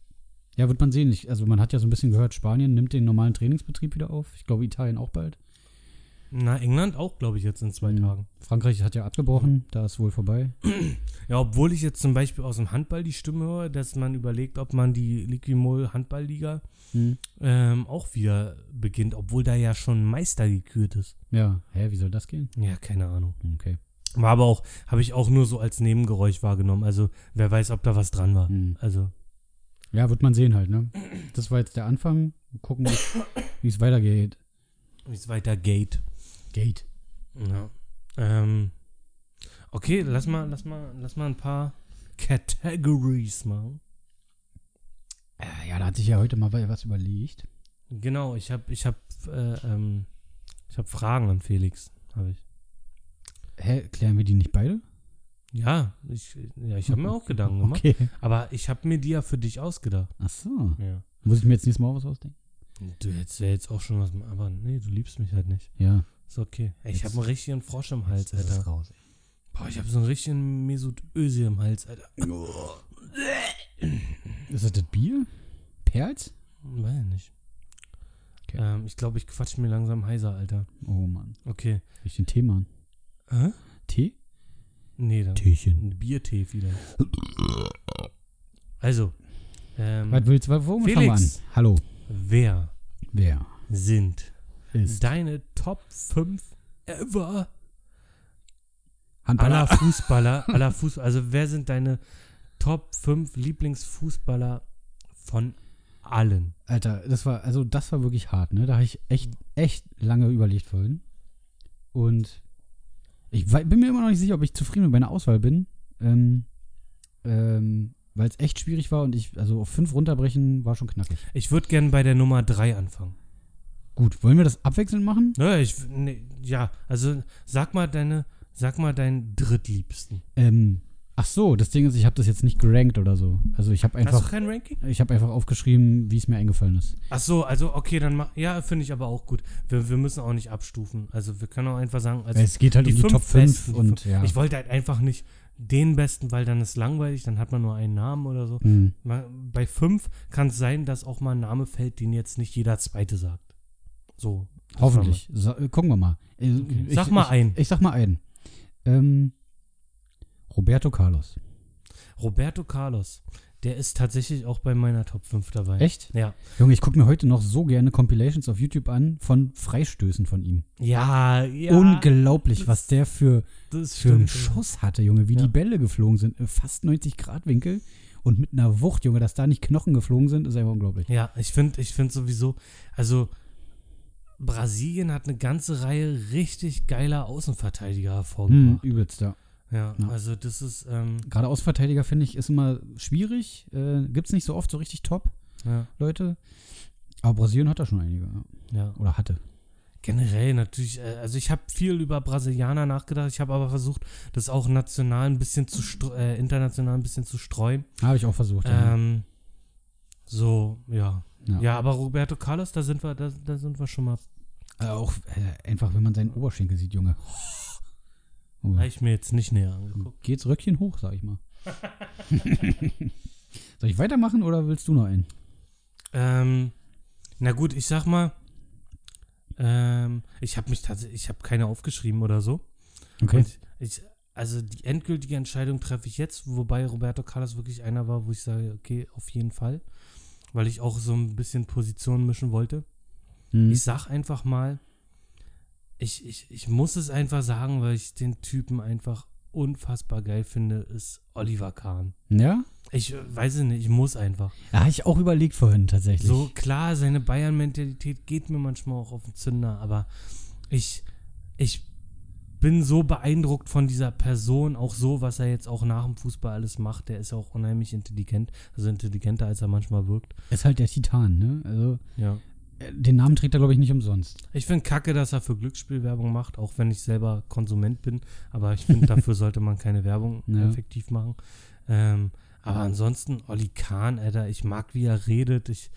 ja. wird man sehen. Ich, also man hat ja so ein bisschen gehört, Spanien nimmt den normalen Trainingsbetrieb wieder auf. Ich glaube, Italien auch bald. Na, England auch, glaube ich, jetzt in zwei Mhm. Tagen. Frankreich hat ja abgebrochen, da ist wohl vorbei. Ja, obwohl ich jetzt zum Beispiel aus dem Handball die Stimme höre, dass man überlegt, ob man die Liquimol Handballliga Hm. ähm, auch wieder beginnt, obwohl da ja schon Meister gekürt ist. Ja, hä, wie soll das gehen? Ja, keine Ahnung. Okay. War aber auch, habe ich auch nur so als Nebengeräusch wahrgenommen. Also, wer weiß, ob da was dran war. Hm. Also, Ja, wird man sehen halt, ne? Das war jetzt der Anfang. Mal gucken, wie es weitergeht. wie es weitergeht. Gate. Ja. Ähm, okay, lass mal, lass mal, lass mal ein paar Categories machen. Äh, ja, da hat sich ja heute mal was überlegt. Genau, ich habe, ich habe, äh, ähm, ich habe Fragen an Felix, habe ich. Hä, klären wir die nicht beide? Ja, ich, ja, ich habe mir auch Gedanken gemacht. Okay. Aber ich habe mir die ja für dich ausgedacht. Ach so. Ja. Muss ich mir jetzt nächstes Mal was ausdenken? Du hättest ja jetzt auch schon was, aber nee, du liebst mich halt nicht. Ja. Ist okay. Ey, ich habe einen richtigen Frosch im Hals, Jetzt ist es Alter. raus. Boah, ich habe so einen richtigen Mesut Özil im Hals, Alter. Ist das das Bier? Perls? Weiß ich nicht. Okay. Ähm, ich glaube, ich quatsch mir langsam heiser, Alter. Oh Mann. Okay. Ich den Tee machen? Hä? Tee? Nee, dann Teechen. ein Biertee vielleicht. Also, ähm, Was willst du? Womit fangen wir an? Felix. Hallo. wer Wer sind ist deine Top 5 ever Handballer? aller Fußballer, aller Fuß, also wer sind deine Top 5 Lieblingsfußballer von allen? Alter, das war, also das war wirklich hart, ne? Da habe ich echt, echt lange überlegt vorhin. Und ich bin mir immer noch nicht sicher, ob ich zufrieden mit meiner Auswahl bin. Ähm, ähm, weil es echt schwierig war und ich, also auf fünf runterbrechen war schon knackig. Ich würde gerne bei der Nummer 3 anfangen. Gut, wollen wir das abwechselnd machen? Ja, ich, nee, ja, also sag mal deine, sag mal deinen drittliebsten. Ähm, ach so, das Ding ist, ich habe das jetzt nicht gerankt oder so. Also ich habe Hast du einfach, kein Ranking? ich habe einfach aufgeschrieben, wie es mir eingefallen ist. Ach so, also okay, dann mach, ja, finde ich aber auch gut. Wir, wir müssen auch nicht abstufen. Also wir können auch einfach sagen, also es geht halt um die fünf Top 5 Besten, die und ja. Ich wollte halt einfach nicht den besten, weil dann ist langweilig, dann hat man nur einen Namen oder so. Hm. Mal- Bei fünf kann es sein, dass auch mal ein Name fällt, den jetzt nicht jeder Zweite sagt. So. Hoffentlich. So, äh, gucken wir mal. Äh, Okay. Ich, Sag mal ich, einen. Ich sag mal einen. Ähm, Roberto Carlos. Roberto Carlos. Der ist tatsächlich auch bei meiner Top 5 dabei. Echt? Ja. Junge, ich gucke mir heute noch so gerne Compilations auf YouTube an von Freistößen von ihm. Ja, ja. Unglaublich, was der für, das für einen. Schuss hatte, Junge. Wie Ja. die Bälle geflogen sind. Äh, Fast 90 Grad Winkel. Und mit einer Wucht, Junge, dass da nicht Knochen geflogen sind, ist einfach unglaublich. Ja, ich finde ich find sowieso, also Brasilien hat eine ganze Reihe richtig geiler Außenverteidiger Hm, hervorgebracht. übelst, ja. Ja, Ja. also das ist, ähm, Gerade Außenverteidiger, finde ich, ist immer schwierig. Äh, Gibt es nicht so oft so richtig top, ja, Leute. Aber Brasilien hat da schon einige. Ja. Oder hatte. Generell natürlich, äh, also ich habe viel über Brasilianer nachgedacht, ich habe aber versucht, das auch national ein bisschen zu, äh, international ein bisschen zu streuen. Habe ich auch versucht. ja. Ähm, so, ja. Ja. ja. aber Roberto Carlos, da sind wir, da, da sind wir schon mal, Äh, auch äh, einfach, wenn man seinen Oberschenkel sieht, Junge. Oh. habe ich mir jetzt nicht näher angeguckt. Geht's Röckchen hoch, sag ich mal. Soll ich weitermachen oder willst du noch einen? Ähm, na gut, ich sag mal, ähm, ich habe mich tatsächlich, ich habe keine aufgeschrieben oder so. Okay. Und ich, also die endgültige Entscheidung treffe ich jetzt, wobei Roberto Carlos wirklich einer war, wo ich sage, okay, auf jeden Fall. Weil ich auch so ein bisschen Positionen mischen wollte. Hm. Ich sag einfach mal, ich, ich, ich muss es einfach sagen, weil ich den Typen einfach unfassbar geil finde, ist Oliver Kahn. Ja? Ich äh, weiß es nicht, ich muss einfach. Ja, habe ich auch überlegt vorhin tatsächlich. So klar, seine Bayern-Mentalität geht mir manchmal auch auf den Zünder, aber ich, ich bin so beeindruckt von dieser Person, auch so, was er jetzt auch nach dem Fußball alles macht. Der ist auch unheimlich intelligent, also intelligenter, als er manchmal wirkt. Ist halt der Titan, ne? Also, Ja. Den Namen trägt er, glaube ich, nicht umsonst. Ich finde kacke, dass er für Glücksspielwerbung macht, auch wenn ich selber Konsument bin. Aber ich finde, dafür sollte man keine Werbung Ja. effektiv machen. Ähm, aber ansonsten, Olli Kahn, Alter, ich mag, wie er redet. Ich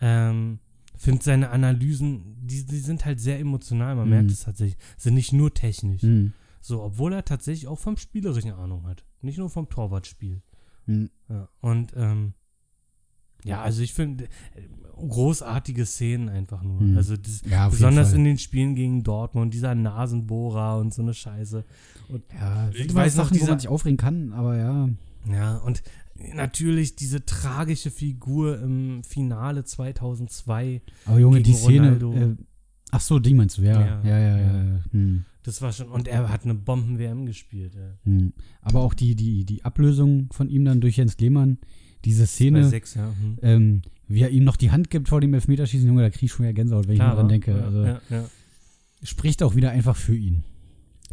ähm, finde seine Analysen, die, die sind halt sehr emotional. Man Mhm. merkt es tatsächlich. Sind nicht nur technisch. Hm. So, obwohl er tatsächlich auch vom Spielerischen Ahnung hat. Nicht nur vom Torwartspiel. Hm. Ja, und ähm, ja, also ich finde äh, großartige Szenen einfach nur. Mhm. Also das, Ja, besonders in den Spielen gegen Dortmund, dieser Nasenbohrer und so eine Scheiße. Und, Ja, Ich weiß weiß noch, Sachen, wo dieser- man sich aufregen kann, aber ja. ja, und natürlich diese tragische Figur im Finale 2002. Aber Junge, die Szene. Äh, ach so, die meinst du, ja. Ja. Ja, ja, ja. Ja. ja. Hm. Das war schon, und er hat eine Bomben-WM gespielt. Ja. Hm. Aber auch die, die, die Ablösung von ihm dann durch Jens Lehmann, diese Szene, sechs, ja. Hm. ähm, wie er ihm noch die Hand gibt vor dem Elfmeterschießen, Junge, da krieg ich schon ja Gänsehaut, wenn ich Klar, daran wa? denke. Ja, also ja, spricht auch wieder einfach für ihn.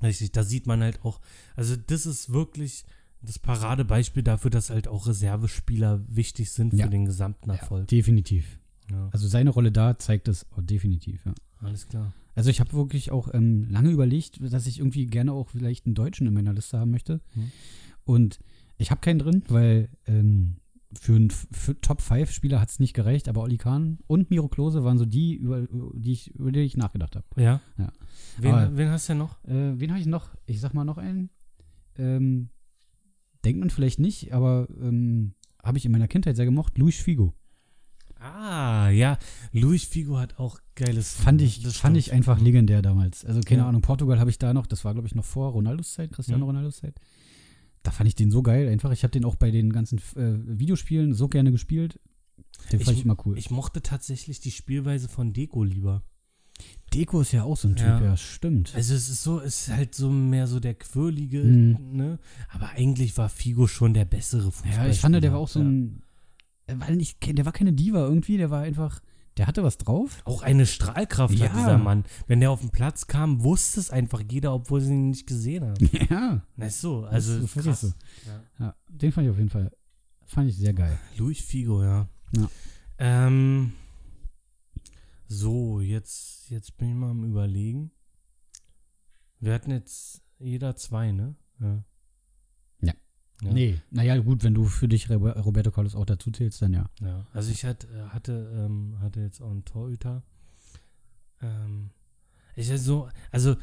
Richtig, da sieht man halt auch, also das ist wirklich das Paradebeispiel dafür, dass halt auch Reservespieler wichtig sind für den gesamten Ja, Erfolg. definitiv. Ja, Also seine Rolle da zeigt es oh, definitiv, ja. alles klar. Also ich habe wirklich auch ähm, lange überlegt, dass ich irgendwie gerne auch vielleicht einen Deutschen in meiner Liste haben möchte. Hm. Und ich habe keinen drin, weil ähm, für einen für Top 5 Spieler hat es nicht gereicht, aber Oli Kahn und Miro Klose waren so die, über die ich, über die ich nachgedacht habe. Ja? Ja. Wen, Aber- wen hast du denn noch? Äh, wen habe ich noch? Ich sag mal noch einen. Ähm, denkt man vielleicht nicht, aber ähm, habe ich in meiner Kindheit sehr gemocht. Luis Figo. Ah, ja. Luis Figo hat auch geiles. Fand ich, das fand stimmt. ich einfach legendär damals. Also keine Ja. Ahnung, Portugal habe ich da noch, das war glaube ich noch vor Ronaldos Zeit, Cristiano Mhm. Ronaldos Zeit. Da fand ich den so geil einfach. Ich habe den auch bei den ganzen äh, Videospielen so gerne gespielt. Den fand Ich- ich immer cool. Ich mochte tatsächlich die Spielweise von Deko lieber. Deko ist ja auch so ein Typ, Ja. ja, stimmt. Also es ist so, es ist halt so mehr so der quirlige, Mhm. ne? Aber eigentlich war Figo schon der bessere Fußballspieler. ja, ich fand, der war auch so Ja. ein, äh, weil nicht, der war keine Diva irgendwie, der war einfach, der hatte was drauf. Auch eine Strahlkraft Ja. hat dieser Mann. Wenn der auf den Platz kam, wusste es einfach jeder, obwohl sie ihn nicht gesehen haben. Ja, Na ist so, also Das ist wirklich krass. so. Ja. ja, den fand ich auf jeden Fall, fand ich sehr geil. Luis Figo, ja. Ja. Ähm, so, jetzt, jetzt bin ich mal am überlegen. Wir hatten jetzt jeder zwei, ne? Ja. Ja. Ja. Nee, naja, gut, wenn du für dich Robe- Roberto Carlos auch dazu zählst, dann ja. Ja, also ich hatte, hatte, ähm, hatte jetzt auch einen Torhüter. Ähm, ich so, also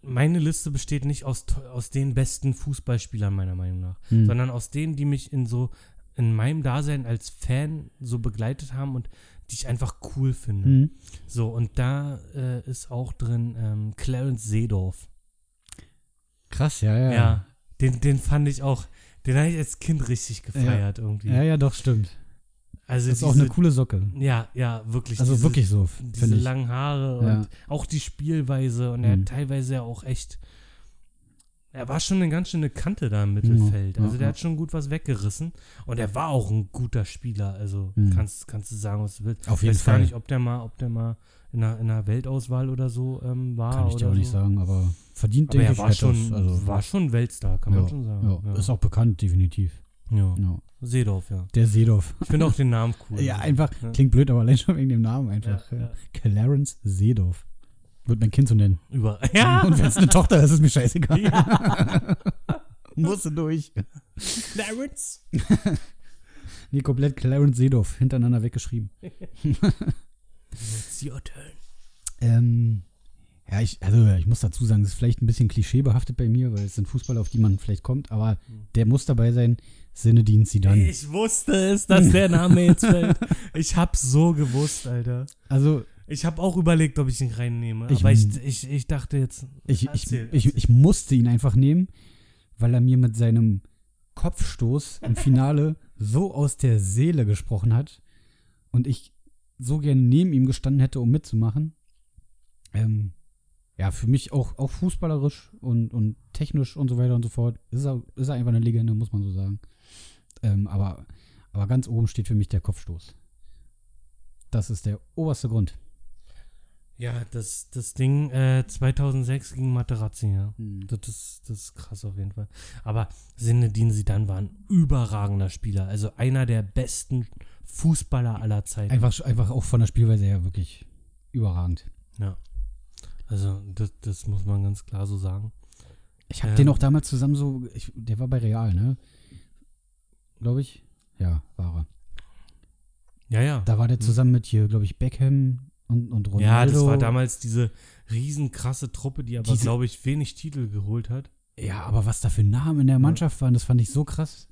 meine Liste besteht nicht aus, aus den besten Fußballspielern meiner Meinung nach, Hm. sondern aus denen, die mich in so in meinem Dasein als Fan so begleitet haben und die ich einfach cool finde. Hm. So, und da äh, ist auch drin ähm, Clarence Seedorf. Krass, ja, ja. Ja, den, den fand ich auch, den habe ich als Kind richtig gefeiert irgendwie. Ja, ja, doch, stimmt. also Das ist auch diese- eine coole Socke. Ja, ja, wirklich. Also diese- wirklich so, Diese ich. langen Haare Ja. und auch die Spielweise und er Mhm. hat teilweise ja auch echt. Er war schon eine ganz schöne Kante da im Mittelfeld. Ja, Also der ja. hat schon gut was weggerissen. Und er war auch ein guter Spieler. Also Mhm. kannst, kannst du sagen, was du willst. Auf ich jeden weiß gar Fall. nicht, ob der mal, ob der mal in einer, in einer Weltauswahl oder so ähm, war. Kann ich dir auch nicht so. sagen, aber verdient, Aber denke er ich, war hätte schon, es, also, war schon Weltstar, kann ja, man schon sagen. Ja. Ist auch bekannt, definitiv. ja. Ja. Seedorf, ja. Der Seedorf. Ich finde auch den Namen cool. Ja, einfach, Ja. klingt blöd, aber allein schon wegen dem Namen Ja, einfach. Ja, ja. Clarence Seedorf. Wird mein Kind so nennen. Über, ja. Und wenn es eine Tochter ist, ist mir scheißegal. ja. Musste durch. Clarence. Nee, komplett Clarence Seedorf hintereinander weggeschrieben. It's your turn. Ähm, ja, ich, also ich muss dazu sagen, es ist vielleicht ein bisschen klischeebehaftet bei mir, weil es sind Fußballer, auf die man vielleicht kommt, aber der muss dabei sein, Sinedin Zidane. Ich wusste es, dass der Name jetzt fällt. Ich hab's so gewusst, Alter. Also Ich habe auch überlegt, ob ich ihn reinnehme. Ich- aber ich, ich, ich dachte jetzt. ich, ich, Erzähl, ich, erzähl. ich musste ihn einfach nehmen, weil er mir mit seinem Kopfstoß im Finale so aus der Seele gesprochen hat und ich so gerne neben ihm gestanden hätte, um mitzumachen. Ähm, ja, für mich auch, auch fußballerisch und, und technisch und so weiter und so fort ist er, ist er einfach eine Legende, muss man so sagen. Ähm, aber, aber ganz oben steht für mich der Kopfstoß. Das ist der oberste Grund. Ja, das, das Ding äh, 2006 gegen Materazzi, ja. Hm. Das ist, das ist krass auf jeden Fall. Aber Zinedine Zidane war ein überragender Spieler. Also einer der besten Fußballer aller Zeiten. Einfach, einfach auch von der Spielweise her wirklich überragend. Ja. Also das, das muss man ganz klar so sagen. Ich habe Ähm. den auch damals zusammen so, ich, der war bei Real, ne? Glaube ich. Ja, war er. Ja, ja. Da war der zusammen mit hier, glaube ich, Beckham und, und Ronaldo. ja, das war damals diese riesen krasse Truppe, die aber, glaube ich, wenig Titel geholt hat. Ja, aber was da für Namen in der Mannschaft waren, das fand ich so krass.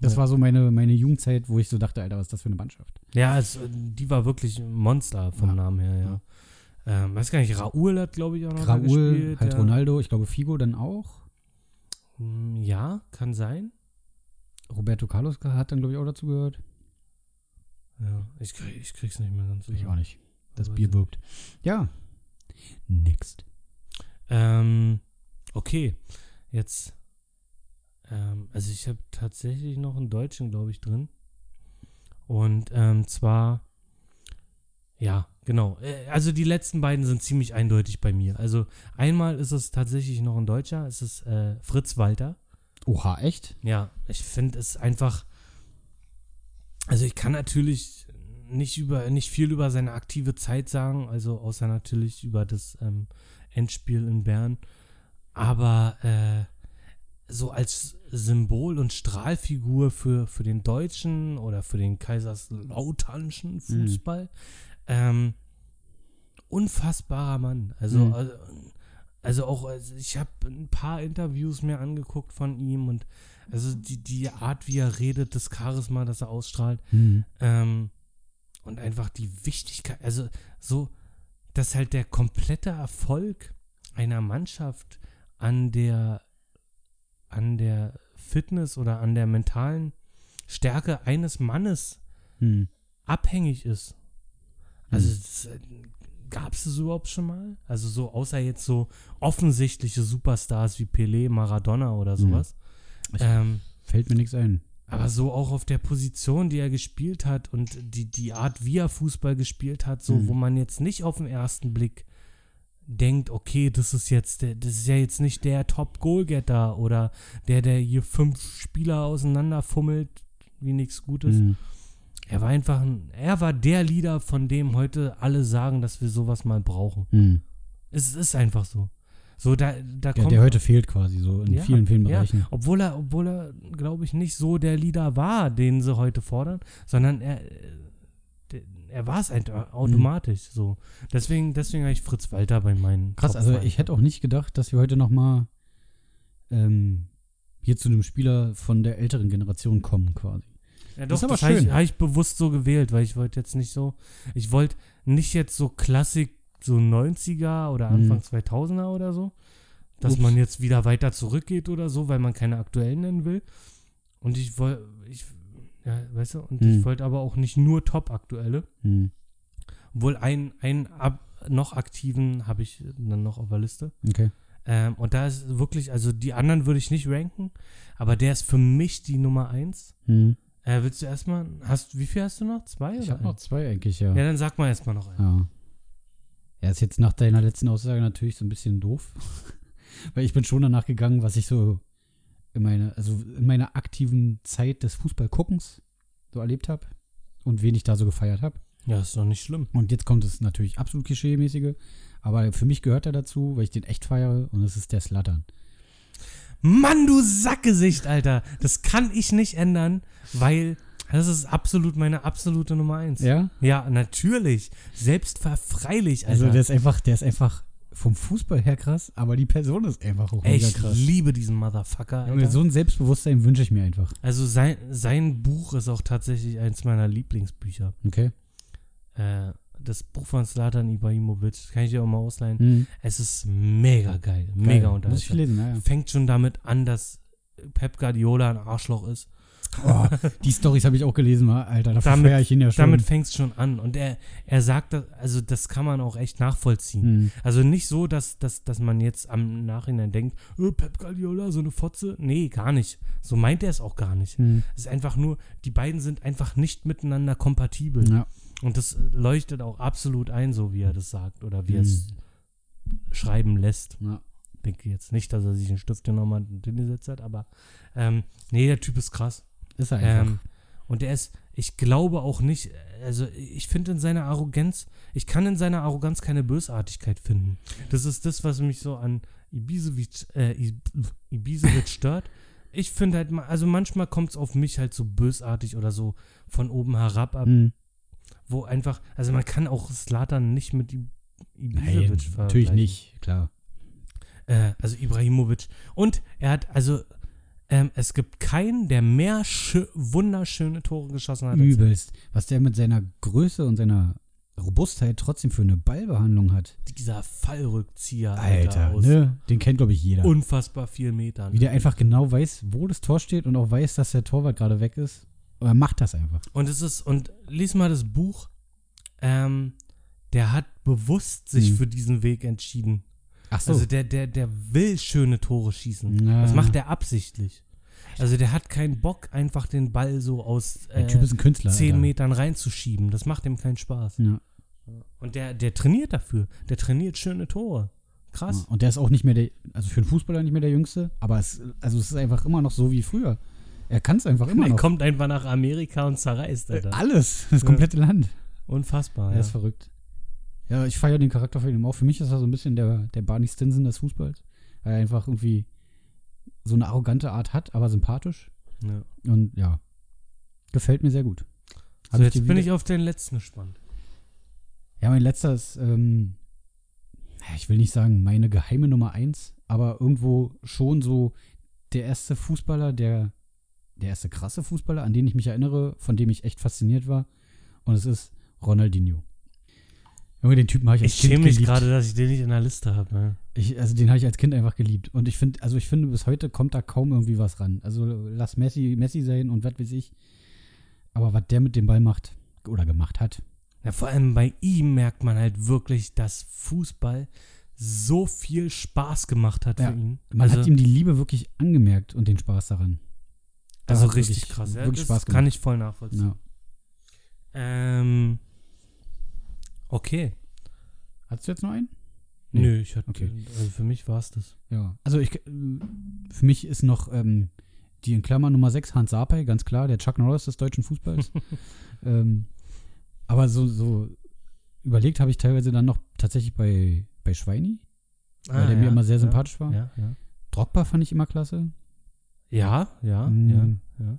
Das Ja. war so meine, meine Jugendzeit, wo ich so dachte, Alter, was ist das für eine Mannschaft? Ja, es, die war wirklich ein Monster vom Ja. Namen her, ja. Ähm, weiß gar nicht, Raúl hat, glaube ich, auch noch Raúl, gespielt. halt ja. Ronaldo, ich glaube Figo dann auch. Hm, Ja, kann sein. Roberto Carlos hat dann, glaube ich, auch dazu gehört. Ja, ich, krieg, ich krieg's nicht mehr ganz Ich auch nicht. Das Bier wirkt. Ja. Next. Ähm, okay, jetzt, ähm, also ich habe tatsächlich noch einen Deutschen, glaube ich, drin. Und ähm, zwar, ja, genau. Äh, Also die letzten beiden sind ziemlich eindeutig bei mir. Also einmal ist es tatsächlich noch ein Deutscher, es ist äh, Fritz Walter. Oha, echt? Ja, ich finde es einfach. Also ich kann natürlich nicht über nicht viel über seine aktive Zeit sagen, also außer natürlich über das ähm, Endspiel in Bern. Aber äh, so als Symbol und Strahlfigur für, für den deutschen oder für den Kaiserslauternschen Fußball, ähm, unfassbarer Mann. Also, Mhm. also, also auch, also ich habe ein paar Interviews mir angeguckt von ihm und also die, die Art, wie er redet, das Charisma, das er ausstrahlt, Hm. ähm, und einfach die Wichtigkeit, also so, dass halt der komplette Erfolg einer Mannschaft an der, an der Fitness oder an der mentalen Stärke eines Mannes Hm. abhängig ist. Also Hm. gab es das überhaupt schon mal? Also so außer jetzt so offensichtliche Superstars wie Pelé, Maradona oder sowas. Ich- Ähm, Fällt mir nichts ein. aber so auch auf der Position, die er gespielt hat und die, die Art, wie er Fußball gespielt hat, so Mhm. wo man jetzt nicht auf den ersten Blick denkt, okay, das ist jetzt der, das ist ja jetzt nicht der Top-Goalgetter oder der, der hier fünf Spieler auseinanderfummelt, wie nichts Gutes. Hm. Er war einfach ein, er war der Leader, von dem heute alle sagen, dass wir sowas mal brauchen. Hm. Es ist einfach so. So, da, da Der, kommt. der heute fehlt quasi so in Ja, vielen, vielen ja. Bereichen. Obwohl er, obwohl er, glaube ich, nicht so der Leader war, den sie heute fordern, sondern er, er war es einfach automatisch so. Deswegen, deswegen habe ich Fritz Walter bei meinen. Krass, Top also ich hätte auch nicht gedacht, dass wir heute noch mal ähm, hier zu einem Spieler von der älteren Generation kommen quasi. Ja, Das doch, ist aber das habe ich, hab ich bewusst so gewählt, weil ich wollte jetzt nicht so, ich wollte nicht jetzt so Klassik, so 90er oder Mhm. Anfang 2000er oder so, dass Ups. man jetzt wieder weiter zurückgeht oder so, weil man keine aktuellen nennen will. Und ich wollte, ich, ja, weißt du, und Mhm. ich wollte aber auch nicht nur top-aktuelle. Hm. Obwohl einen, einen ab, noch aktiven habe ich dann noch auf der Liste. Okay. Ähm, und da ist wirklich, also die anderen würde ich nicht ranken, aber der ist für mich die Nummer eins. Hm. Äh, willst du erstmal, hast, wie viel hast du noch? Zwei? Ich habe noch zwei eigentlich, ja. Ja, dann sag mal erstmal noch einen. ja. Ja, ist jetzt nach deiner letzten Aussage natürlich so ein bisschen doof. Weil ich bin schon danach gegangen, was ich so in meiner, also in meiner aktiven Zeit des Fußballguckens so erlebt habe und wen ich da so gefeiert habe. Ja, ist doch nicht schlimm. Und jetzt kommt es natürlich absolut klischee-mäßige, aber für mich gehört er dazu, weil ich den echt feiere und es ist der Slattern. Mann, du Sackgesicht, Alter. Das kann ich nicht ändern, weil das ist absolut meine absolute Nummer eins. Ja? Ja, natürlich. Selbstverfreilich, Alter. Also der ist einfach, der ist einfach vom Fußball her krass, aber die Person ist einfach auch Ey, mega ich krass. liebe diesen Motherfucker. Alter. so ein Selbstbewusstsein wünsche ich mir einfach. Also sein, sein Buch ist auch tatsächlich eins meiner Lieblingsbücher. Okay. Äh, das Buch von Slatan Ibrahimovic, kann ich dir auch mal ausleihen. Mhm. Es ist mega geil, mega Geil. Muss ich unterhaltsam. lesen, ja, ja. Fängt schon damit an, dass Pep Guardiola ein Arschloch ist. Oh, die Stories habe ich auch gelesen, Alter. Da Damit- ich ihn ja schon. Damit fängt es schon an. Und er, er sagt, das- also das kann man auch echt nachvollziehen. Mhm. Also nicht so, dass, dass, dass man jetzt am Nachhinein denkt, oh, Pep Guardiola, so eine Fotze. Nee, gar nicht. So meint er es auch gar nicht. Mhm. Es ist einfach nur, die beiden sind einfach nicht miteinander kompatibel. Ja. Und das äh, leuchtet auch absolut ein, so wie er das sagt oder wie er es schreiben lässt. Ja. Ich denke jetzt nicht, dass er sich einen Stift genommen hat und hingesetzt hat, aber ähm, nee, der Typ ist krass. Ist er einfach. Ähm, und er ist, ich glaube auch nicht, also ich finde in seiner Arroganz, ich kann in seiner Arroganz keine Bösartigkeit finden. Das ist das, was mich so an Ibisevic, äh, Ibisevic stört. Ich finde halt, also manchmal kommt es auf mich halt so bösartig oder so von oben herab ab, Mhm. wo einfach, also man kann auch Slatan nicht mit I- Nein, Ibisevic natürlich nicht, klar. Äh, also Ibrahimovic. Und er hat, also ähm, es gibt keinen, der mehr schö- wunderschöne Tore geschossen hat. als. Übelst. Was der mit seiner Größe und seiner Robustheit trotzdem für eine Ballbehandlung hat. Dieser Fallrückzieher, Alter, Alter, ne? Den kennt, glaube ich, jeder. unfassbar vielen Metern. Wie der einfach genau weiß, wo das Tor steht und auch weiß, dass der Torwart gerade weg ist. Und er macht das einfach. Und es ist, und lies mal das Buch, ähm, der hat bewusst sich Mhm. für diesen Weg entschieden. Ach so. Also der, der, der will schöne Tore schießen. Ja. Das macht er absichtlich. Also der hat keinen Bock, einfach den Ball so aus äh, Typ ist ein Künstler. 10 Alter. Metern reinzuschieben. Das macht ihm keinen Spaß. Ja. Und der, der trainiert dafür. Der trainiert schöne Tore. Krass. Und der ist auch nicht mehr der, also für einen Fußballer nicht mehr der Jüngste, aber es, also es ist einfach immer noch so wie früher. Er kann es einfach immer Er noch. kommt einfach nach Amerika und zerreißt, Äh, Alter. Alles, das komplette Land. Unfassbar. Er Ja. ist verrückt. Ja, ich feiere den Charakter von ihm auch. Für mich ist er so ein bisschen der, der Barney Stinson des Fußballs. Weil er einfach irgendwie so eine arrogante Art hat, aber sympathisch. Ja. Und ja, gefällt mir sehr gut. Hab So, jetzt bin ich auf den letzten gespannt. Ja, mein letzter ist, ähm, ich will nicht sagen meine geheime Nummer eins, aber irgendwo schon so der erste Fußballer, der, der erste krasse Fußballer, an den ich mich erinnere, von dem ich echt fasziniert war. Und es ist Ronaldinho. Junge, den Typen habe ich als Ich Kind schäme mich geliebt. gerade, dass ich den nicht in der Liste habe. Ne? Ich, also den habe ich als Kind einfach geliebt. Und ich finde, also ich finde, bis heute kommt da kaum irgendwie was ran. Also lass Messi Messi sein und was weiß ich. Aber was der mit dem Ball macht oder gemacht hat. Ja, vor allem bei ihm merkt man halt wirklich, dass Fußball so viel Spaß gemacht hat Ja, für ihn. Man also, hat ihm die Liebe wirklich angemerkt und den Spaß daran. Das also richtig wirklich- krass. Ja, wirklich das Spaß kann ich voll nachvollziehen. Ja. Okay. Hattest du jetzt noch einen? Nee. Nö, ich hatte, Okay. also für mich war es das. Ja. Also ich, für mich ist noch ähm, die in Klammer Nummer 6 Hans Sapai, ganz klar, der Chuck Norris des deutschen Fußballs. ähm, aber so, so überlegt habe ich teilweise dann noch tatsächlich bei, bei Schweini, weil der mir immer sehr sympathisch war. Ah, Ja, ja. Drogba fand ich immer klasse. Ja, ja, Mm. ja, ja.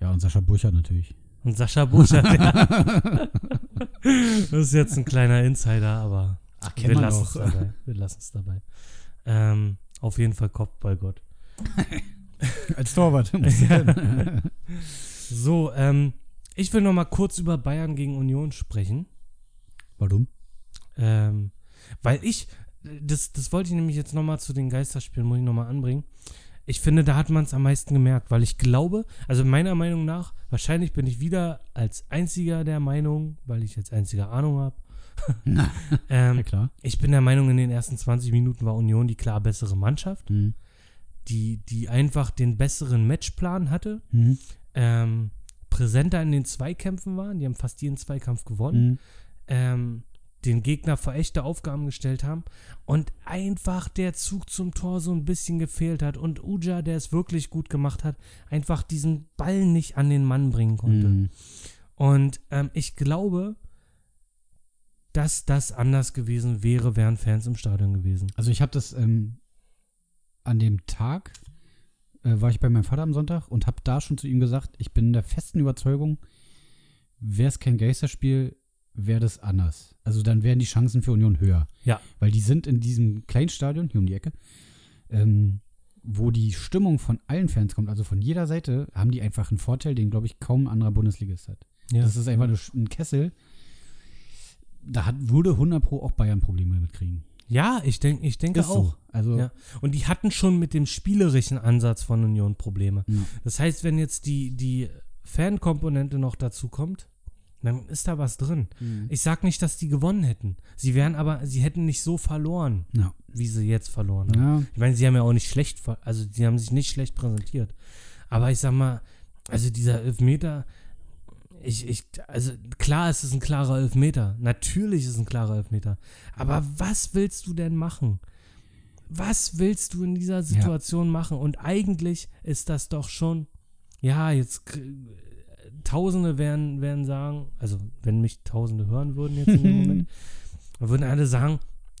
Ja, und Sascha Burchardt natürlich. Und Sascha Burchardt, ja. Das ist jetzt ein kleiner Insider, aber Ach, wir lassen es dabei. Wir lassen es dabei. Ähm, auf jeden Fall Kopfballgott. Als Torwart. So, ähm, ich will noch mal kurz über Bayern gegen Union sprechen. Warum? Ähm, weil ich, das, das wollte ich nämlich jetzt noch mal zu den Geisterspielen, muss ich noch mal anbringen. Ich finde, da hat man es am meisten gemerkt, weil ich glaube, also meiner Meinung nach, wahrscheinlich bin ich wieder als einziger der Meinung, weil ich jetzt einziger Ahnung habe. Ähm, ja klar. ich bin der Meinung, in den ersten 20 Minuten war Union die klar bessere Mannschaft, Mhm. die, die einfach den besseren Matchplan hatte, Mhm. ähm, präsenter in den Zweikämpfen waren, die haben fast jeden Zweikampf gewonnen. Mhm. ähm, den Gegner vor echte Aufgaben gestellt haben und einfach der Zug zum Tor so ein bisschen gefehlt hat und Uja, der es wirklich gut gemacht hat, einfach diesen Ball nicht an den Mann bringen konnte. Mhm. Und ähm, ich glaube, dass das anders gewesen wäre, wären Fans im Stadion gewesen. Also ich habe das ähm, an dem Tag, äh, war ich bei meinem Vater am Sonntag und habe da schon zu ihm gesagt, ich bin der festen Überzeugung, wäre es kein Geisterspiel, wäre das anders. Also dann wären die Chancen für Union höher. Ja. Weil die sind in diesem kleinen Stadion, hier um die Ecke, ähm, wo die Stimmung von allen Fans kommt, also von jeder Seite, haben die einfach einen Vorteil, den, glaube ich, kaum ein anderer Bundesligist hat. Ja. Das ist einfach Sch- ein Kessel. Da hat, würde 100 Pro auch Bayern Probleme mitkriegen. Ja, ich, denk, ich denke Ist auch. so. Also, Ja. Und die hatten schon mit dem spielerischen Ansatz von Union Probleme. Ja. Das heißt, wenn jetzt die, die Fankomponente noch dazu kommt, dann ist da was drin. Mhm. Ich sag nicht, dass die gewonnen hätten. Sie wären aber, sie hätten nicht so verloren, ja. wie sie jetzt verloren haben. ja. Ich meine, sie haben ja auch nicht schlecht, also sie haben sich nicht schlecht präsentiert. Aber ich sag mal, also dieser Elfmeter, ich, ich, also klar ist es ein klarer Elfmeter. Natürlich ist es ein klarer Elfmeter. Aber was willst du denn machen? Was willst du in dieser Situation machen? Und eigentlich ist das doch schon, ja, jetzt Tausende werden, werden sagen, also wenn mich Tausende hören würden jetzt in dem Moment, dann würden alle sagen,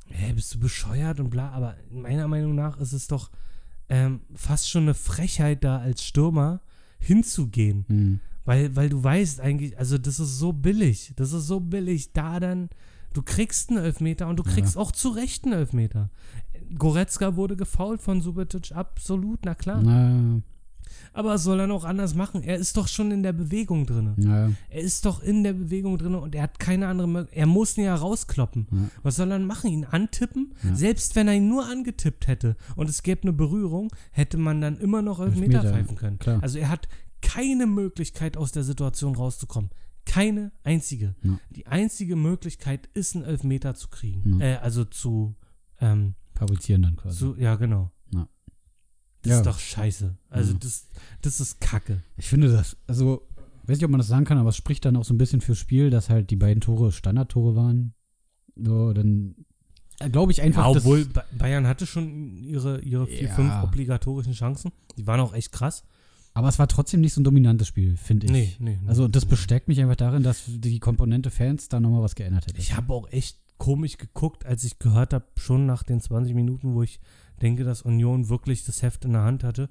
hä, bist du bescheuert und bla, aber meiner Meinung nach ist es doch ähm, fast schon eine Frechheit, da als Stürmer hinzugehen. Mhm. Weil, weil du weißt eigentlich, also das ist so billig, das ist so billig, da dann, du kriegst einen Elfmeter und du kriegst auch zu Recht einen Elfmeter. Goretzka wurde gefault von Subotic, absolut, na klar. Na, Aber soll er noch anders machen? Er ist doch schon in der Bewegung drin. na, Er ist doch in der Bewegung drin und er hat keine andere Möglichkeit. Er muss ihn ja rauskloppen. Ja. Was soll er dann machen? Ihn antippen? Ja. Selbst wenn er ihn nur angetippt hätte und es gäbe eine Berührung, hätte man dann immer noch Elfmeter Elfmeter, pfeifen können. klar. Also er hat keine Möglichkeit, aus der Situation rauszukommen. Keine einzige. Ja. Die einzige Möglichkeit ist, einen Elfmeter zu kriegen. Ja. Äh, also zu, ähm, fabrizieren dann quasi. zu, ja, genau. Das Ja. ist doch scheiße. Also Ja. das, das ist Kacke. Ich finde das, also, weiß nicht, ob man das sagen kann, aber es spricht dann auch so ein bisschen fürs Spiel, dass halt die beiden Tore Standardtore waren. So, dann glaube ich einfach, Ja, obwohl Ba- Bayern hatte schon ihre, ihre vier, Ja. fünf obligatorischen Chancen. Die waren auch echt krass. aber es war trotzdem nicht so ein dominantes Spiel, finde ich. Nee, nee. nee. Also das bestärkt mich einfach darin, dass die Komponente Fans da nochmal was geändert hätte. Ich habe auch echt komisch geguckt, als ich gehört habe, schon nach den 20 Minuten, wo ich denke, dass Union wirklich das Heft in der Hand hatte,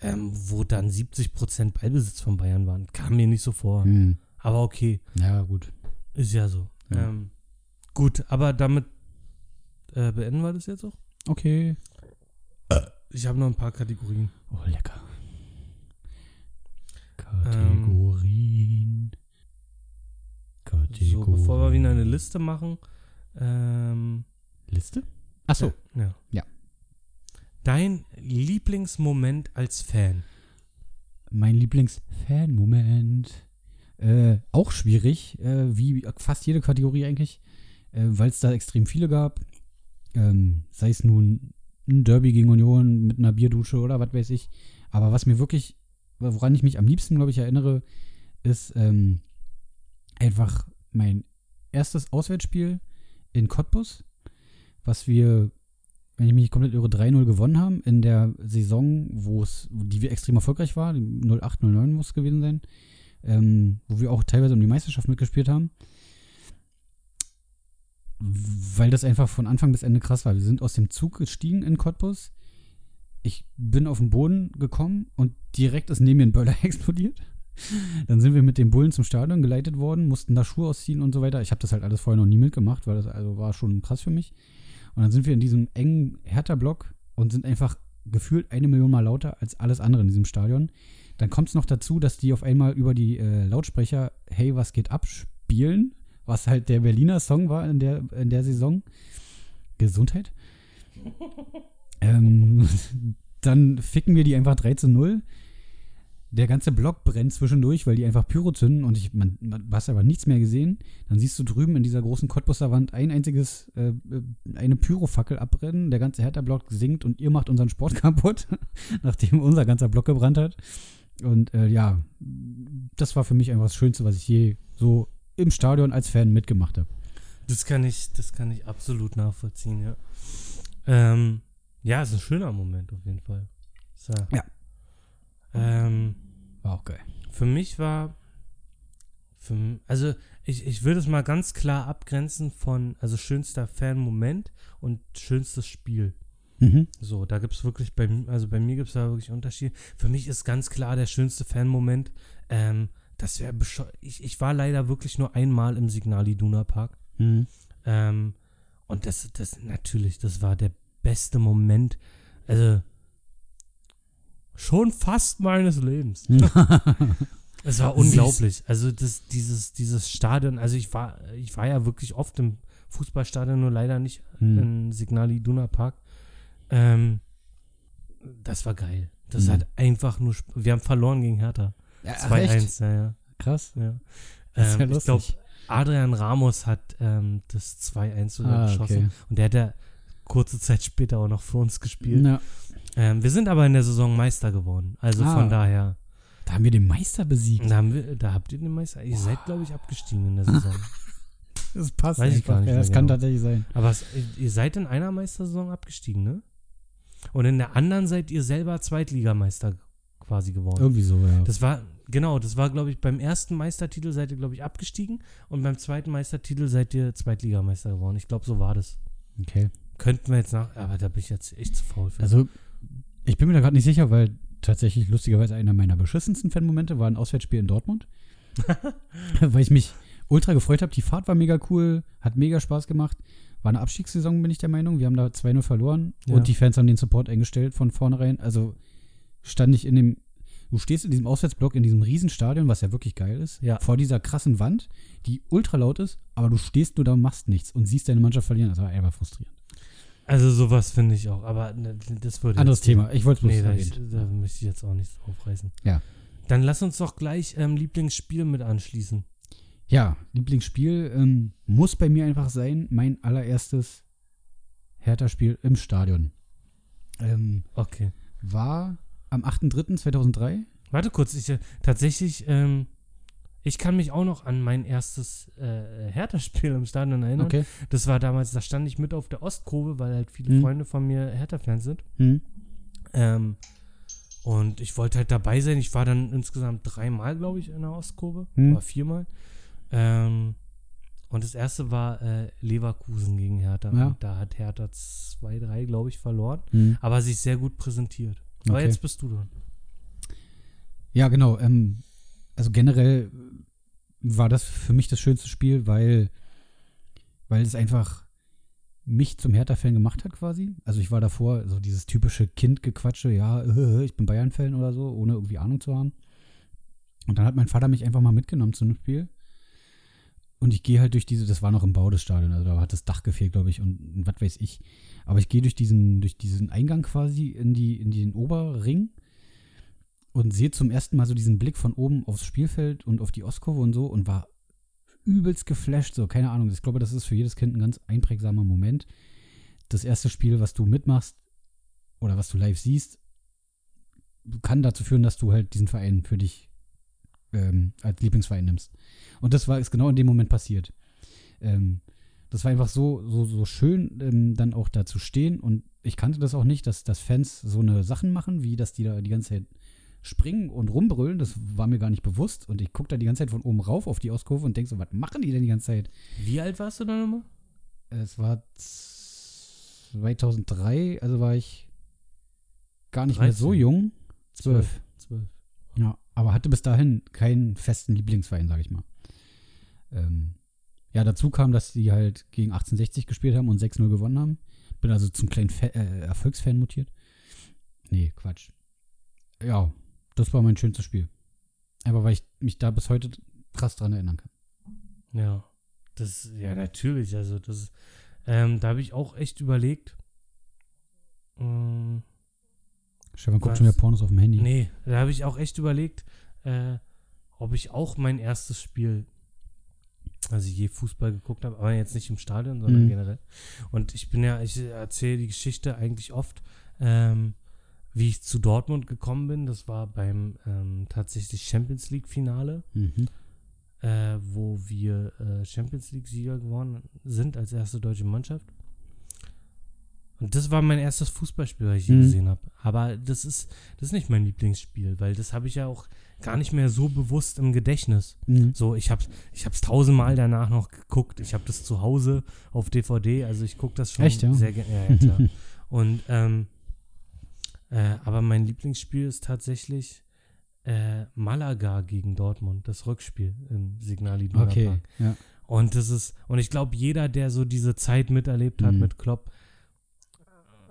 ähm, wo dann 70% Ballbesitz von Bayern waren. Kam mir nicht so vor. Hm. Aber okay, Ja, gut. ist ja so. Ja. Ähm, gut, aber damit äh, beenden wir das jetzt auch. Okay. Ich habe noch ein paar Kategorien. Oh, lecker. Kategorien. Kategorien. So, bevor wir wieder eine Liste machen, ähm, Liste? Achso. Ja. Ja. Dein Lieblingsmoment als Fan. Mein Lieblings-Fan-Moment. Äh, auch schwierig, äh, wie fast jede Kategorie eigentlich, äh, weil es da extrem viele gab. Ähm, sei es nun ein Derby gegen Union mit einer Bierdusche oder was weiß ich. Aber was mir wirklich, woran ich mich am liebsten, glaube ich, erinnere, ist ähm, einfach mein erstes Auswärtsspiel in Cottbus, was wir, wenn ich mich nicht komplett irre, 3-0 gewonnen haben in der Saison, wo es, die wir extrem erfolgreich war, die 08, 09 muss es gewesen sein, ähm, wo wir auch teilweise um die Meisterschaft mitgespielt haben. Weil das einfach von Anfang bis Ende krass war. Wir sind aus dem Zug gestiegen in Cottbus. Ich bin auf den Boden gekommen und direkt ist neben mir ein Böller explodiert. Dann sind wir mit den Bullen zum Stadion geleitet worden, mussten da Schuhe ausziehen und so weiter. Ich habe das halt alles vorher noch nie mitgemacht, weil das also war schon krass für mich. Und dann sind wir in diesem engen Hertha-Block und sind einfach gefühlt eine Million Mal lauter als alles andere in diesem Stadion. Dann kommt es noch dazu, dass die auf einmal über die äh, Lautsprecher Hey, was geht ab spielen, was halt der Berliner Song war in der, in der Saison. Gesundheit. ähm, dann ficken wir die einfach 3 zu 0. Der ganze Block brennt zwischendurch, weil die einfach Pyro zünden und ich, man, man hast aber nichts mehr gesehen. Dann siehst du drüben in dieser großen Cottbusser Wand ein einziges, äh, äh, eine Pyrofackel abbrennen. Der ganze Hertha-Block sinkt und ihr macht unseren Sport kaputt, nachdem unser ganzer Block gebrannt hat. Und äh, ja, das war für mich einfach das Schönste, was ich je so im Stadion als Fan mitgemacht habe. Das kann ich, das kann ich absolut nachvollziehen, ja. Ähm, ja, ist ein schöner Moment auf jeden Fall. So. Ja. Ähm, War auch geil. für mich war, für, also ich, ich würde es mal ganz klar abgrenzen von, also schönster Fan-Moment und schönstes Spiel. Mhm. So, da gibt es wirklich, bei, also bei mir gibt es da wirklich Unterschiede. Für mich ist ganz klar der schönste Fan-Moment, ähm, das wäre ich, ich war leider wirklich nur einmal im Signal Iduna Park. Mhm. Ähm, und das, das, natürlich, das war der beste Moment, also schon fast meines Lebens. Es war unglaublich. Also das, dieses, dieses Stadion, also ich war, ich war ja wirklich oft im Fußballstadion, nur leider nicht Mhm. in Signal Iduna Park. Ähm, das war geil. Das Mhm. hat einfach nur, wir haben verloren gegen Hertha. Ja, 2-1, ja, ja. Krass. ja. Ist ja Ähm, ich glaube. Adrian Ramos hat ähm, das 2-1 sogar Ah, geschossen. okay. Und der hat ja kurze Zeit später auch noch für uns gespielt. Na, Ähm, wir sind aber in der Saison Meister geworden. Also Ah. von daher, da haben wir den Meister besiegt. da, haben wir, da habt ihr den Meister. Ihr seid, glaube ich, abgestiegen in der Saison. Das passt Weiß ich gar nicht ja, das kann genau. tatsächlich sein. aber es, ihr seid in einer Meistersaison abgestiegen, ne? Und in der anderen seid ihr selber Zweitligameister quasi geworden. Irgendwie so, ja. Das war, genau, das war, glaube ich, beim ersten Meistertitel seid ihr, glaube ich, abgestiegen und beim zweiten Meistertitel seid ihr Zweitligameister geworden. Ich glaube, so war das. okay. Könnten wir jetzt nach, aber da bin ich jetzt echt zu faul für. Also, ich bin mir da gerade nicht sicher, weil tatsächlich lustigerweise einer meiner beschissensten Fan-Momente war ein Auswärtsspiel in Dortmund. weil ich mich ultra gefreut habe. Die Fahrt war mega cool, hat mega Spaß gemacht. War eine Abstiegssaison, bin ich der Meinung. Wir haben da 2-0 verloren Ja. und die Fans haben den Support eingestellt von vornherein. Also stand ich in dem, du stehst in diesem Auswärtsblock in diesem Riesenstadion, was ja wirklich geil ist, Ja. vor dieser krassen Wand, die ultra laut ist, aber du stehst nur da und machst nichts und siehst deine Mannschaft verlieren. Das war einfach frustrierend. Also sowas finde ich auch, aber ne, das würde Anderes Thema. Ich wollte es Nee, da, ich, da möchte ich jetzt auch nichts aufreißen. Ja. Dann lass uns doch gleich ähm, Lieblingsspiel mit anschließen. Ja, Lieblingsspiel ähm, muss bei mir einfach sein, mein allererstes Hertha-Spiel im Stadion. Ähm, Okay. war am 8.3.2003. Warte kurz, ich äh, tatsächlich, ähm, ich kann mich auch noch an mein erstes äh, Hertha-Spiel im Stadion erinnern. Okay. Das war damals, da stand ich mit auf der Ostkurve, weil halt viele Hm. Freunde von mir Hertha-Fans sind. Hm. Ähm, und ich wollte halt dabei sein. Ich war dann insgesamt dreimal, glaube ich, in der Ostkurve. Hm. Oder viermal. Ähm, und das erste war äh, Leverkusen gegen Hertha. Ja. Da hat Hertha 2-3, glaube ich, verloren. Hm. Aber sich sehr gut präsentiert. Aber Okay. jetzt bist du dran. Ja, genau. Ähm, also generell war das für mich das schönste Spiel, weil, weil es einfach mich zum Hertha-Fan gemacht hat quasi. Also ich war davor so dieses typische Kindgequatsche, ja, ich bin Bayern-Fan oder so, ohne irgendwie Ahnung zu haben. Und dann hat mein Vater mich einfach mal mitgenommen zu einem Spiel. Und ich gehe halt durch diese, das war noch im Bau des Stadions, also da hat das Dach gefehlt, glaube ich, und, und was weiß ich. Aber ich gehe durch diesen, durch diesen Eingang quasi in, die, in den Oberring und sehe zum ersten Mal so diesen Blick von oben aufs Spielfeld und auf die Ostkurve und so und war übelst geflasht, so, keine Ahnung. Ich glaube, das ist für jedes Kind ein ganz einprägsamer Moment. Das erste Spiel, was du mitmachst oder was du live siehst, kann dazu führen, dass du halt diesen Verein für dich ähm, als Lieblingsverein nimmst. Und das war ist genau in dem Moment passiert. Ähm, das war einfach so, so, so schön, ähm, dann auch da zu stehen. Und ich kannte das auch nicht, dass, dass Fans so eine Sachen machen, wie dass die da die ganze Zeit springen und rumbrüllen. Das war mir gar nicht bewusst. Und ich gucke da die ganze Zeit von oben rauf auf die Ostkurve und denke so, was machen die denn die ganze Zeit? Wie alt warst du da nochmal? Es war 2003, also war ich gar nicht mehr so 13. jung. Zwölf. Zwölf. Ja, aber hatte bis dahin keinen festen Lieblingsverein, sage ich mal. Ähm, ja, dazu kam, dass die halt gegen 1860 gespielt haben und 6-0 gewonnen haben. Bin also zum kleinen Fa äh, Erfolgsfan mutiert. Nee, Quatsch. Ja, das war mein schönstes Spiel. Einfach weil ich mich da bis heute krass dran erinnern kann. Ja. Das, ja, natürlich. Also, das, ähm, da habe ich auch echt überlegt. Ähm, Stefan guckt schon wieder Pornos auf dem Handy. Nee, da habe ich auch echt überlegt, äh, ob ich auch mein erstes Spiel, also je Fußball geguckt habe, aber jetzt nicht im Stadion, sondern Mhm. generell. Und ich bin ja, ich erzähle die Geschichte eigentlich oft, ähm, wie ich zu Dortmund gekommen bin. Das war beim ähm, tatsächlich Champions League Finale. Mhm. äh, wo wir äh, Champions League-Sieger geworden sind als erste deutsche Mannschaft. Und das war mein erstes Fußballspiel, das ich je Mhm. gesehen habe. Aber das ist, das ist nicht mein Lieblingsspiel, weil das habe ich ja auch gar nicht mehr so bewusst im Gedächtnis. Mhm. So, ich habe ich hab's tausendmal danach noch geguckt. Ich habe das zu Hause auf DVD, also ich gucke das schon Echt, ja? sehr gerne. Ja, ja. Und, ähm, äh, aber mein Lieblingsspiel ist tatsächlich äh, Malaga gegen Dortmund, das Rückspiel im Signal Iduna Okay, Park. ja. Und das ist, und ich glaube, jeder, der so diese Zeit miterlebt hat Mhm. mit Klopp,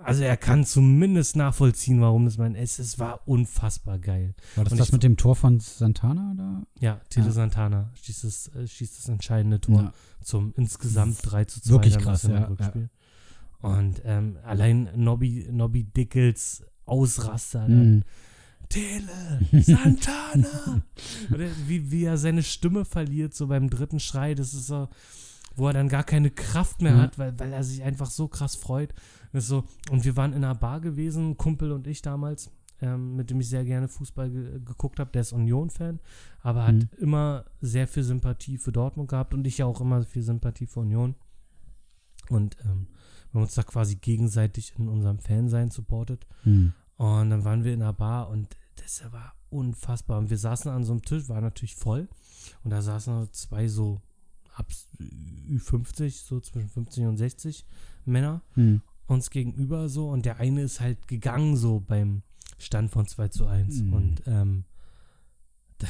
also er kann zumindest nachvollziehen, warum das mein, es, es war unfassbar geil. War das Und das ich- mit dem Tor von Santana? Oder? Ja, Tele Ja. Santana schießt das, äh, schießt das entscheidende Tor Ja. zum insgesamt 3 zu 2 Wirklich krass, ja, Rückspiel. Und ähm, allein Nobby, Nobby Dickels Ausraster dann. Mhm. Tele, Santana. Oder wie, wie er seine Stimme verliert, so beim dritten Schrei, das ist so, wo er dann gar keine Kraft mehr Ja. hat, weil, weil er sich einfach so krass freut. Das ist so, und wir waren in einer Bar gewesen, Kumpel und ich damals, ähm, mit dem ich sehr gerne Fußball ge geguckt habe, der ist Union-Fan, aber hat Mhm. immer sehr viel Sympathie für Dortmund gehabt und ich ja auch immer viel Sympathie für Union. Und ähm, wir haben uns da quasi gegenseitig in unserem Fansein supportet. Mhm. Und dann waren wir in einer Bar und das war unfassbar. Und wir saßen an so einem Tisch, war natürlich voll. Und da saßen noch zwei so ab Ü50, so zwischen 50 und 60 Männer Mhm. uns gegenüber so. Und der eine ist halt gegangen so beim Stand von 2 zu 1. Mhm. Und ähm,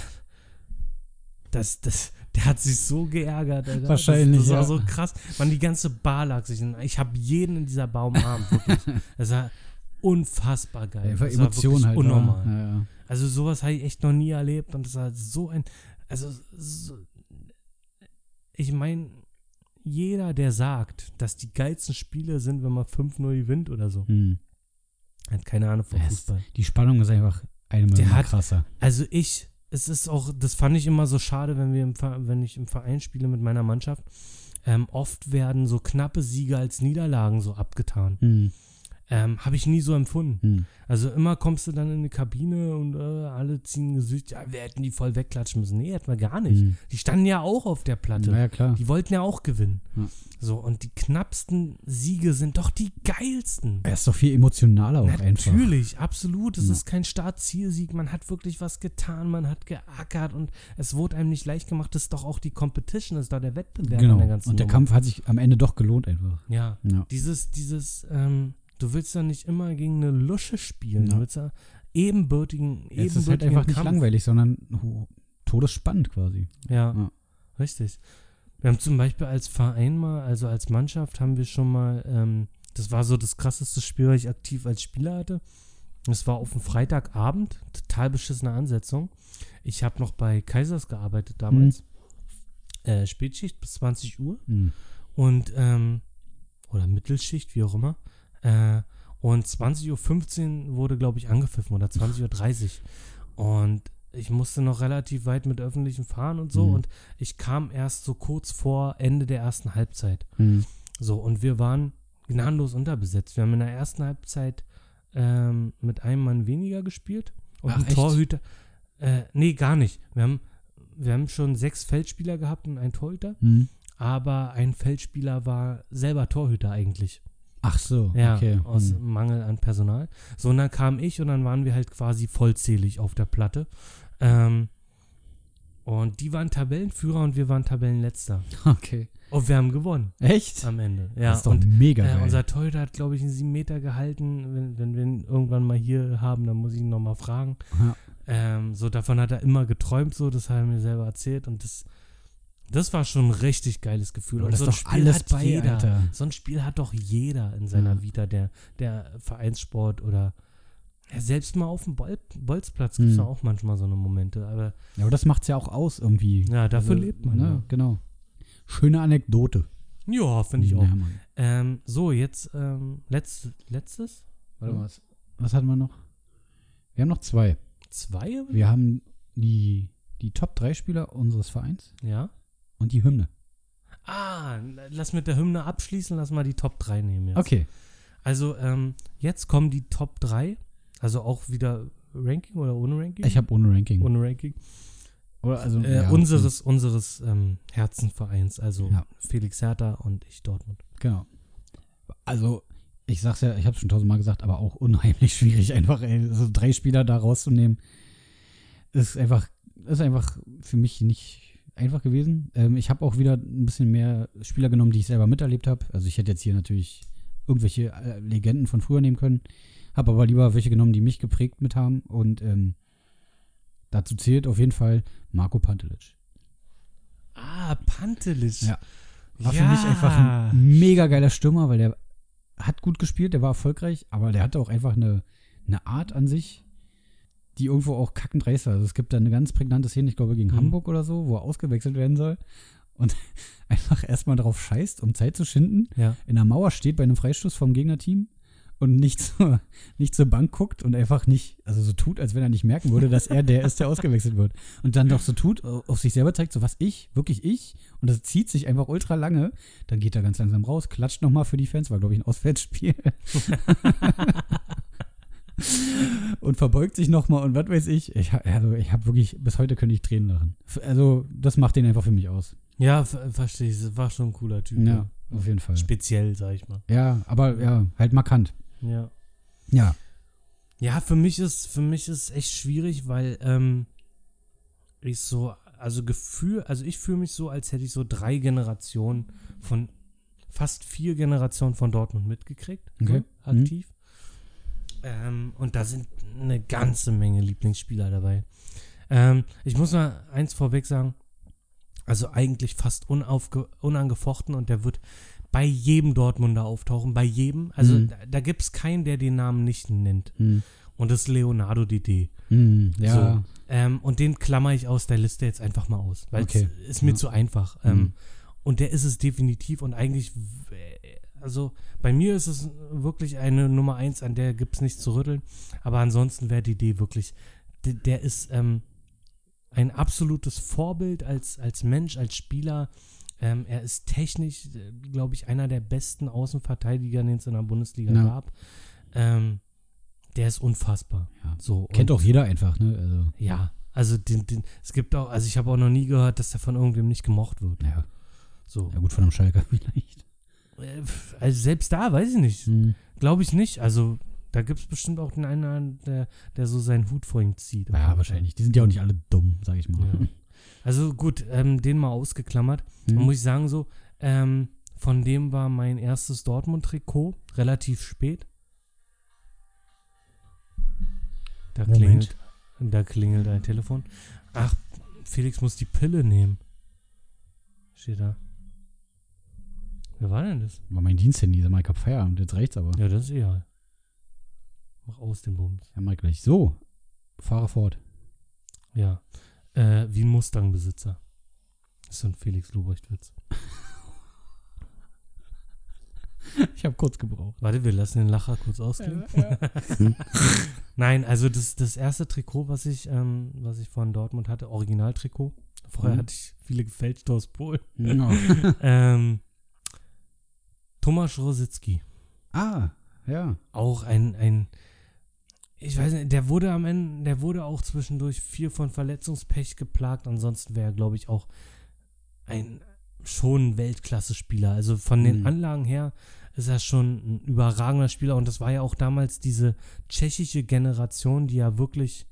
das, das, der hat sich so geärgert. Alter. Wahrscheinlich, Das, das war ja. so krass. Man, die ganze Bar lag sich. in- Ich habe jeden in dieser Bar umarmt, wirklich. Das war unfassbar geil. War Emotionen wirklich halt. Unnormal. Ja, ja. Also sowas habe ich echt noch nie erlebt und das war so ein, also so, ich meine, jeder, der sagt, dass die geilsten Spiele sind, wenn man 5-0 gewinnt oder so, Mhm. hat keine Ahnung von Fußball. Die Spannung ist einfach eine Million krasser. Also ich, es ist auch, das fand ich immer so schade, wenn wir im, wenn ich im Verein spiele mit meiner Mannschaft. Ähm, oft werden so knappe Siege als Niederlagen so abgetan. Mhm. Ähm, Habe ich nie so empfunden. Mhm. Also immer kommst du dann in die Kabine und äh, alle ziehen Gesicht, ja, wir hätten die voll wegklatschen müssen. Nee, hätten wir gar nicht. Mhm. Die standen ja auch auf der Platte. Na ja, klar. Die wollten ja auch gewinnen. Ja. So, und die knappsten Siege sind doch die geilsten. Er ist doch viel emotionaler auch einfach. Natürlich, absolut. Es Ja. ist kein Start-Ziel-Sieg. Man hat wirklich was getan, man hat geackert und es wurde einem nicht leicht gemacht. Das ist doch auch die Competition, das ist da der Wettbewerb Genau. der ganzen Und der Nummer. Kampf hat sich am Ende doch gelohnt einfach. Ja, Ja. dieses, dieses, ähm, du willst ja nicht immer gegen eine Lusche spielen. Ja. Du willst ja ebenbürtigen, Es ist halt ebenbürtigen einfach nicht Kampf. langweilig, sondern todesspannend quasi. Ja, Ja. richtig. Wir haben zum Beispiel als Verein mal, also als Mannschaft haben wir schon mal, ähm, das war so das krasseste Spiel, was ich aktiv als Spieler hatte. Das war auf dem Freitagabend, total beschissene Ansetzung. Ich habe noch bei Kaisers gearbeitet damals. Äh, Spätschicht bis 20 Uhr Mhm. und ähm, oder Mittelschicht, wie auch immer. Äh, und 20.15 Uhr wurde, glaube ich, angepfiffen oder 20.30 Uhr. Und ich musste noch relativ weit mit öffentlichen fahren und so. Mhm. Und ich kam erst so kurz vor Ende der ersten Halbzeit. Mhm. So, und wir waren gnadenlos unterbesetzt. Wir haben in der ersten Halbzeit ähm, mit einem Mann weniger gespielt. Und Ach, ein? Torhüter. Äh, nee, gar nicht. Wir haben, wir haben schon sechs Feldspieler gehabt und einen Torhüter Mhm. aber ein Feldspieler war selber Torhüter eigentlich. Ach so, Ja, okay. aus Mhm. Mangel an Personal. So, und dann kam ich und dann waren wir halt quasi vollzählig auf der Platte. Ähm, und die waren Tabellenführer und wir waren Tabellenletzter. Okay. Und wir haben gewonnen Echt? am Ende. Ja, das ist doch und mega äh, geil. unser Torhüter hat, glaube ich, einen 7 Meter gehalten. Wenn, wenn wir ihn irgendwann mal hier haben, dann muss ich ihn nochmal fragen. Ja. Ähm, so, davon hat er immer geträumt, so, das hat er mir selber erzählt. Und das, das war schon ein richtig geiles Gefühl. Aber und das so ist ein doch Spiel alles hat bei, jeder. Alter. So ein Spiel hat doch jeder in seiner Ja. Vita, der, der Vereinssport oder ja, selbst mal auf dem Bol Bolzplatz gibt es ja auch manchmal so eine Momente. Aber Ja, aber das macht's ja auch aus irgendwie. ja, dafür Also, lebt man. Ne? Ja, Genau. Schöne Anekdote. ja finde ich auch. Ähm, so, jetzt ähm, letzt, letztes? Warte mal, was, was hatten wir noch? Wir haben noch zwei. Zwei? Wir haben die, die Top 3 Spieler unseres Vereins Ja. Und die Hymne. Ah, lass mit der Hymne abschließen, lass mal die Top 3 nehmen jetzt. Okay. Also, ähm, jetzt kommen die Top 3. Also auch wieder Ranking oder ohne Ranking? Ich habe ohne Ranking. ohne Ranking. Oder also, Äh, ja, unseres unseres ähm, Herzenvereins, also Ja. Felix Hertha und ich Dortmund. Genau. Also, ich sag's ja, ich hab's schon tausendmal gesagt, aber auch unheimlich schwierig, einfach ey, so drei Spieler da rauszunehmen. Ist einfach, ist einfach für mich nicht einfach gewesen. Ähm, ich habe auch wieder ein bisschen mehr Spieler genommen, die ich selber miterlebt habe. Also ich hätte jetzt hier natürlich irgendwelche äh, Legenden von früher nehmen können, habe aber lieber welche genommen, die mich geprägt mit haben. Und ähm, dazu zählt auf jeden Fall Marco Pantelic. Ah, Pantelic. Ja. War für mich einfach ein mega geiler Stürmer, weil der hat gut gespielt, der war erfolgreich, aber der hatte auch einfach eine, eine Art an sich, die irgendwo auch kackend dreist war. Also es gibt da eine ganz prägnante Szene, ich glaube gegen Mhm. Hamburg oder so, wo er ausgewechselt werden soll und einfach erstmal darauf scheißt, um Zeit zu schinden, Ja. in der Mauer steht bei einem Freistoß vom Gegnerteam und nicht zur, nicht zur Bank guckt und einfach nicht, also so tut, als wenn er nicht merken würde, dass er der ist, der ausgewechselt wird. Und dann doch so tut, auf sich selber zeigt, so was ich, wirklich ich, und das zieht sich einfach ultra lange, dann geht er ganz langsam raus, klatscht nochmal für die Fans, war glaube ich ein Auswärtsspiel. und verbeugt sich nochmal und was weiß ich. Ich, also ich habe wirklich, bis heute könnte ich Tränen lachen. Also das macht den einfach für mich aus. Ja, ver verstehe ich. War schon ein cooler Typ. Ja, auf jeden Fall. Speziell, sag ich mal. Ja, aber ja, halt markant. Ja. Ja. Ja, für mich ist, für mich ist echt schwierig, weil ähm, ich so, also Gefühl, also ich fühle mich so, als hätte ich so drei Generationen von fast vier Generationen von Dortmund mitgekriegt, Okay. so, aktiv. Ähm, und da sind eine ganze Menge Lieblingsspieler dabei. Ähm, ich muss mal eins vorweg sagen, also eigentlich fast unangefochten und der wird bei jedem Dortmunder auftauchen, bei jedem. Also Mhm. da, da gibt es keinen, der den Namen nicht nennt. Hm. Und das ist Leonardo Didi. Hm, ja. So. Ähm, und den klammer ich aus der Liste jetzt einfach mal aus, weil Okay. es ist mir Ja. zu einfach. Ähm, Mhm. Und der ist es definitiv und eigentlich, w- also bei mir ist es wirklich eine Nummer eins, an der gibt es nichts zu rütteln. Aber ansonsten wäre die Idee wirklich, der, der ist ähm, ein absolutes Vorbild als, als Mensch, als Spieler. Ähm, er ist technisch, glaube ich, einer der besten Außenverteidiger, den es in der Bundesliga Ja. gab. Ähm, der ist unfassbar. Ja. So, Kennt auch jeder einfach, ne? Also, ja, also den, den, es gibt auch, also ich habe auch noch nie gehört, dass der von irgendwem nicht gemocht wird. ja. So. ja gut, von einem Schalker vielleicht. Äh, Also selbst da, weiß ich nicht. Hm. Glaube ich nicht. Also da gibt es bestimmt auch den einen, der, der so seinen Hut vor ihm zieht. Ja, wahrscheinlich. Die sind ja auch nicht alle dumm, sag ich mal. Ja. Also gut, ähm, den mal ausgeklammert. Hm. Und muss ich sagen, so, ähm, von dem war mein erstes Dortmund-Trikot relativ spät. Da Moment. klingelt, da klingelt ein Telefon. Ach, Felix muss die Pille nehmen. Steht da. Wer war denn das? War mein Diensthandy, mal, ich hab Feierabend, jetzt reicht's aber. Ja, das ist egal. Mach aus den Bums. Ja, mal gleich. So, fahre fort. Ja. Äh, wie ein Mustang-Besitzer. Das ist so ein Felix Lobrecht-Witz. Ich habe kurz gebraucht. Warte, wir lassen den Lacher kurz ausklingen. Nein, also das, das erste Trikot, was ich, ähm, was ich von Dortmund hatte, Originaltrikot. Vorher Mhm. hatte ich viele gefälschte aus Polen. Ja. ähm, Thomas Rositzky. ah, ja. Auch ein, ein, ich weiß nicht, der wurde am Ende, der wurde auch zwischendurch viel von Verletzungspech geplagt. Ansonsten wäre er, glaube ich, auch ein schon Weltklasse-Spieler. Also von den Mhm. Anlagen her ist er schon ein überragender Spieler. Und das war ja auch damals diese tschechische Generation, die ja wirklich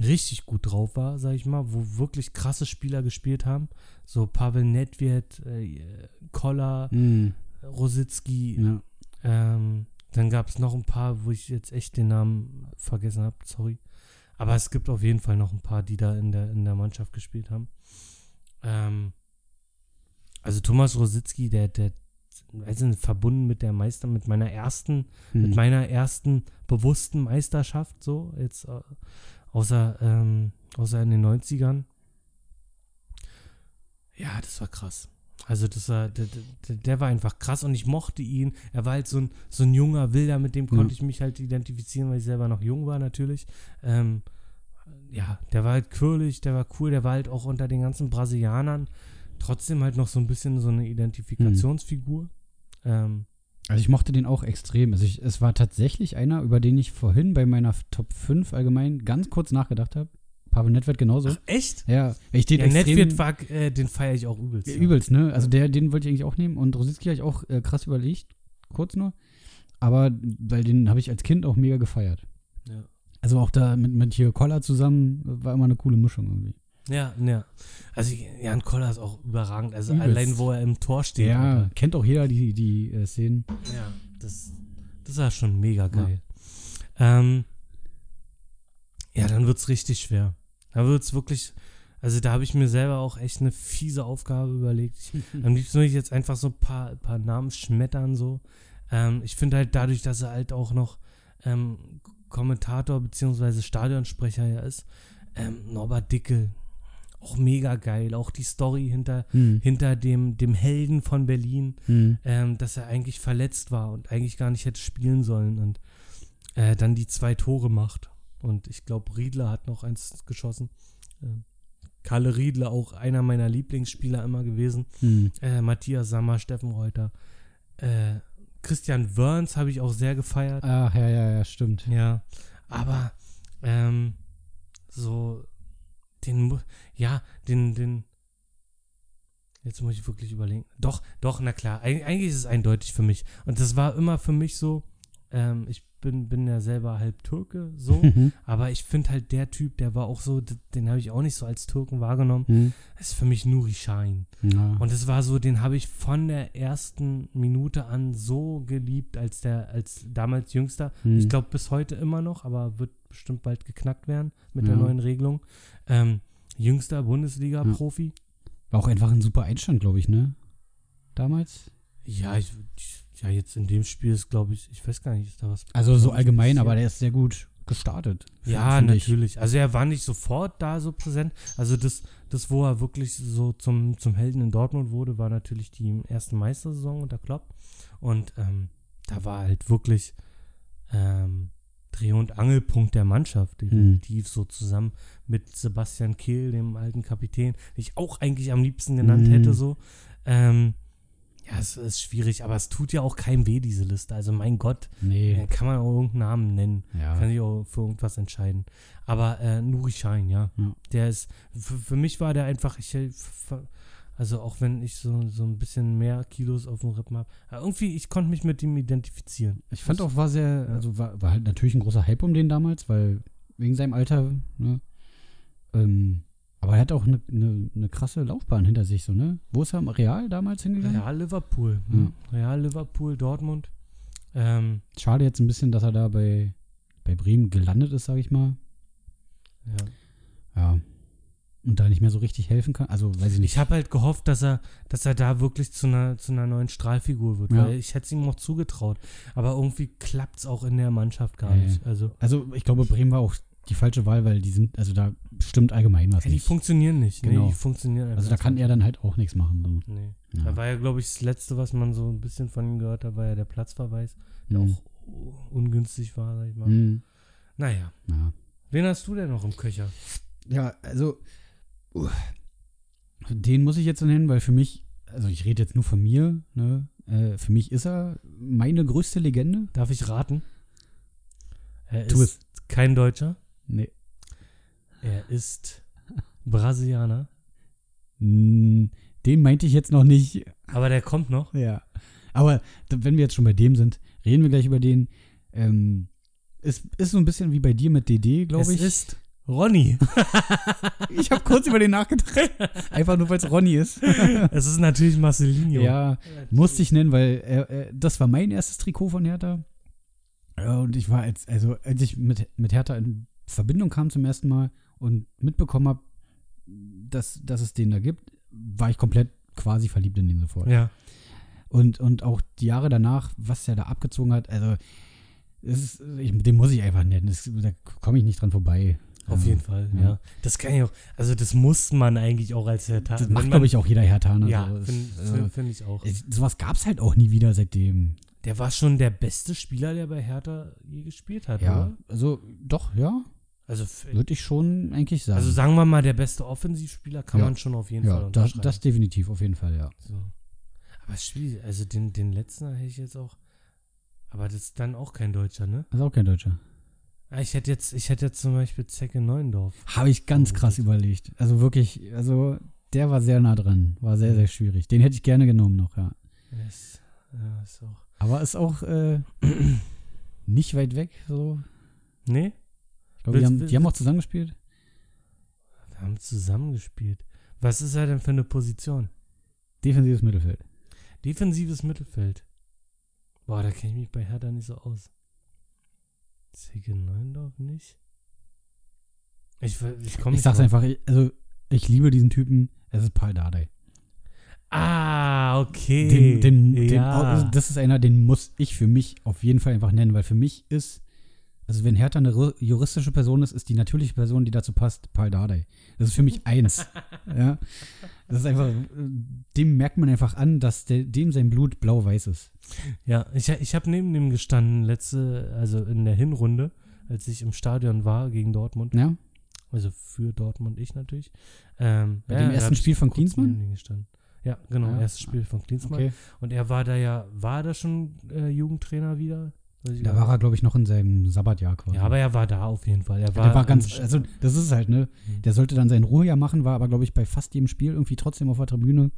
richtig gut drauf war, sag ich mal, wo wirklich krasse Spieler gespielt haben. So Pavel Nedved, äh, Koller, Hm. Rositzky, ja. ähm, dann gab es noch ein paar, wo ich jetzt echt den Namen vergessen habe, sorry. Aber es gibt auf jeden Fall noch ein paar, die da in der, in der Mannschaft gespielt haben. Ähm, also Thomas Rositzky, der, der, nicht, verbunden mit der Meister, mit meiner ersten, Hm. mit meiner ersten bewussten Meisterschaft, so, jetzt äh, außer, ähm, außer in den 90ern. Ja, das war krass. Also das war, der, der, der war einfach krass und ich mochte ihn. Er war halt so ein, so ein junger Wilder, mit dem Ja. konnte ich mich halt identifizieren, weil ich selber noch jung war natürlich. Ähm, ja, der war halt quirlig, der war cool, der war halt auch unter den ganzen Brasilianern trotzdem halt noch so ein bisschen so eine Identifikationsfigur. Ähm, Also ich mochte den auch extrem. Also ich, es war tatsächlich einer, über den ich vorhin bei meiner Top 5 allgemein ganz kurz nachgedacht habe. Pavel Nedved genauso. Ach, echt? ja, ich den Ja, extrem, war, äh, den feiere ich auch übelst. Ja, ja. Übelst, ne? Also der, den wollte ich eigentlich auch nehmen und Rositzky habe ich auch äh, krass überlegt, kurz nur. Aber weil den habe ich als Kind auch mega gefeiert. Ja. Also auch da mit, mit hier Koller zusammen äh, war immer eine coole Mischung irgendwie. Ja, ja. Also Jan Koller ist auch überragend. Also Übelst. allein, wo er im Tor steht. ja, Alter. kennt auch jeder die, die äh, Szenen. ja das, das war schon mega geil. Ähm, ja, dann wird's richtig schwer. Da wird's wirklich, also da habe ich mir selber auch echt eine fiese Aufgabe überlegt. Ich, am liebsten würde ich jetzt einfach so ein paar, paar Namen schmettern so. Ähm, ich finde halt dadurch, dass er halt auch noch ähm, Kommentator bzw. Stadionsprecher ja ist, ähm, Norbert Dickel, auch mega geil. Auch die Story hinter, Hm. hinter dem, dem Helden von Berlin, Hm. ähm, dass er eigentlich verletzt war und eigentlich gar nicht hätte spielen sollen und äh, dann die zwei Tore macht. Und ich glaube, Riedler hat noch eins geschossen. Ähm, Kalle Riedler, auch einer meiner Lieblingsspieler immer gewesen. Hm. Äh, Matthias Sammer, Steffen Reuter. Äh, Christian Wörns habe ich auch sehr gefeiert. Ach, ja, ja, ja, stimmt. Ja, aber ähm, so den, ja, den, den, jetzt muss ich wirklich überlegen. Doch, doch, na klar, eig eigentlich ist es eindeutig für mich. Und das war immer für mich so, ähm, ich bin, bin ja selber halb Türke, so, Mhm. aber ich finde halt der Typ, der war auch so, den habe ich auch nicht so als Türken wahrgenommen. Hm. Das ist für mich Nuri Sahin. Ja. Und es war so, den habe ich von der ersten Minute an so geliebt, als der, als damals Jüngster. Hm. Ich glaube bis heute immer noch, aber wird bestimmt bald geknackt werden mit der Ja. neuen Regelung. Ähm, jüngster Bundesliga-Profi. War auch einfach ein super Einstand, glaube ich, ne? Damals. Ja, ich, ja, jetzt in dem Spiel ist, glaube ich, ich weiß gar nicht, ist da was. Also so allgemein, aber der ist sehr gut gestartet. Ja, find ich. natürlich. Also er war nicht sofort da so präsent. Also das, das wo er wirklich so zum, zum Helden in Dortmund wurde, war natürlich die erste Meistersaison unter Klopp. Und ähm, da war halt wirklich ähm, Dreh- und Angelpunkt der Mannschaft, definitiv so zusammen mit Sebastian Kehl, dem alten Kapitän, den ich auch eigentlich am liebsten genannt Mhm. hätte, so. Ähm, ja, es ist schwierig, aber es tut ja auch keinem weh, diese Liste. Also mein Gott, Nee. äh, kann man auch irgendeinen Namen nennen Ja. kann sich auch für irgendwas entscheiden. Aber äh, Nuri Schein, ja. Ja. Der ist, für, für mich war der einfach, ich, äh, also auch wenn ich so, so ein bisschen mehr Kilos auf dem Rippen habe, irgendwie, ich konnte mich mit ihm identifizieren. Ich fand auch, war sehr, also war, war halt natürlich ein großer Hype um den damals, weil wegen seinem Alter, ne? Ähm, aber er hat auch eine ne, ne krasse Laufbahn hinter sich, so, ne? Wo ist er im Real damals hingegangen? Real Liverpool. hm. Real Liverpool, Dortmund. Ähm, Schade jetzt ein bisschen, dass er da bei, bei Bremen gelandet ist, sag ich mal. ja. Ja. Und da nicht mehr so richtig helfen kann. Also, weiß ich nicht. Ich habe halt gehofft, dass er, dass er da wirklich zu einer, zu einer neuen Strahlfigur wird, Ja. weil ich hätte es ihm noch zugetraut. Aber irgendwie klappt es auch in der Mannschaft gar Nee. nicht. Also, Also, ich glaube, Bremen war auch die falsche Wahl, weil die sind, also da stimmt allgemein was ja, die nicht. funktionieren nicht. Genau. Nee, die funktionieren einfach Also da kann nicht. er dann halt auch nichts machen. So. Nee. Ja. Da war ja, glaube ich, das Letzte, was man so ein bisschen von ihm gehört hat, war ja der Platzverweis, der Mhm. auch ungünstig war, sag ich mal. Mhm. Naja. Ja. Wen hast du denn noch im Köcher? Ja, also uh, den muss ich jetzt nennen, weil für mich, also ich rede jetzt nur von mir, ne? Äh, für mich ist er meine größte Legende. Darf ich raten? Er Tu ist kein Deutscher. Nee. Er ist Brasilianer. Den meinte ich jetzt noch nicht. Aber der kommt noch. Ja. Aber wenn wir jetzt schon bei dem sind, reden wir gleich über den. Ähm, es ist so ein bisschen wie bei dir mit DD, glaube es ich. ist Ronny. ich habe kurz über den nachgedacht. Einfach nur, weil es Ronny ist. es ist natürlich Marcelinho. Ja, musste ich nennen, weil er, das war mein erstes Trikot von Hertha. Und ich war als, also als ich mit, mit Hertha in Verbindung kam zum ersten Mal und mitbekommen habe, dass, dass es den da gibt, war ich komplett quasi verliebt in den sofort. Ja. Und, und auch die Jahre danach, was er da abgezogen hat, also ist, ich, den muss ich einfach nennen. Das, da komme ich nicht dran vorbei. Auf Ja. jeden Fall, ja. Ja. Das kann ich auch, also das muss man eigentlich auch als Hertha. Das macht, glaube ich, auch jeder Hertaner. Ja, so. Finde also, find, ich auch. sowas gab es halt auch nie wieder seitdem. Der war schon der beste Spieler, der bei Hertha je gespielt hat, Ja, oder? also doch, ja, Also, würde ich schon eigentlich sagen. also sagen wir mal, der beste Offensivspieler kann Ja. man schon auf jeden Fall ja, das, unterschreiben. das definitiv, auf jeden Fall, ja. so. Aber es ist schwierig, also den, den letzten hätte ich jetzt auch, aber das ist dann auch kein Deutscher, ne? Das ist auch kein Deutscher. Ah, Ich hätte jetzt, ich hätte jetzt zum Beispiel Zecke Neuendorf. Habe ich ganz krass das- überlegt. Also wirklich, also der war sehr nah dran. War sehr, sehr schwierig. Den hätte ich gerne genommen noch, ja. Ist, ja, ist auch. Aber ist auch äh, nicht weit weg. So. Nee? Glaube, die, haben, die haben auch zusammengespielt. Wir haben zusammengespielt. Was ist er denn für eine Position? Defensives Mittelfeld. Defensives Mittelfeld. Boah, da kenne ich mich bei Hertha nicht so aus. Zecke Neuendorf nicht? Ich, ich komme Ich sag's drauf. einfach, ich- also ich liebe diesen Typen. Es ist Paul Dardai. Ah, okay. Den, den, den, ja. also das ist einer, den muss ich für mich auf jeden Fall einfach nennen, weil für mich ist, also wenn Hertha eine juristische Person ist, ist die natürliche Person, die dazu passt, Paul Dardai. Das ist für mich eins. ja. Das ist einfach, dem merkt man einfach an, dass der, dem sein Blut blau-weiß ist. Ja, ich, ich habe neben dem gestanden, letzte, also in der Hinrunde, als ich im Stadion war gegen Dortmund. Ja? Also für Dortmund, ich natürlich. Ähm, Bei ja, dem ersten Spiel von Klinsmann? gestanden. Ja, genau, Ja. erstes Spiel von Klinsmann. Okay. Und er war da ja, war da schon äh, Jugendtrainer wieder? Da war er, glaube ich, noch in seinem Sabbatjahr quasi. Ja, aber er war da auf jeden Fall. Er war, der war ganz, also das ist halt, ne? Mhm. Der sollte dann sein Ruhejahr machen, war aber, glaube ich, bei fast jedem Spiel irgendwie trotzdem auf der Tribüne.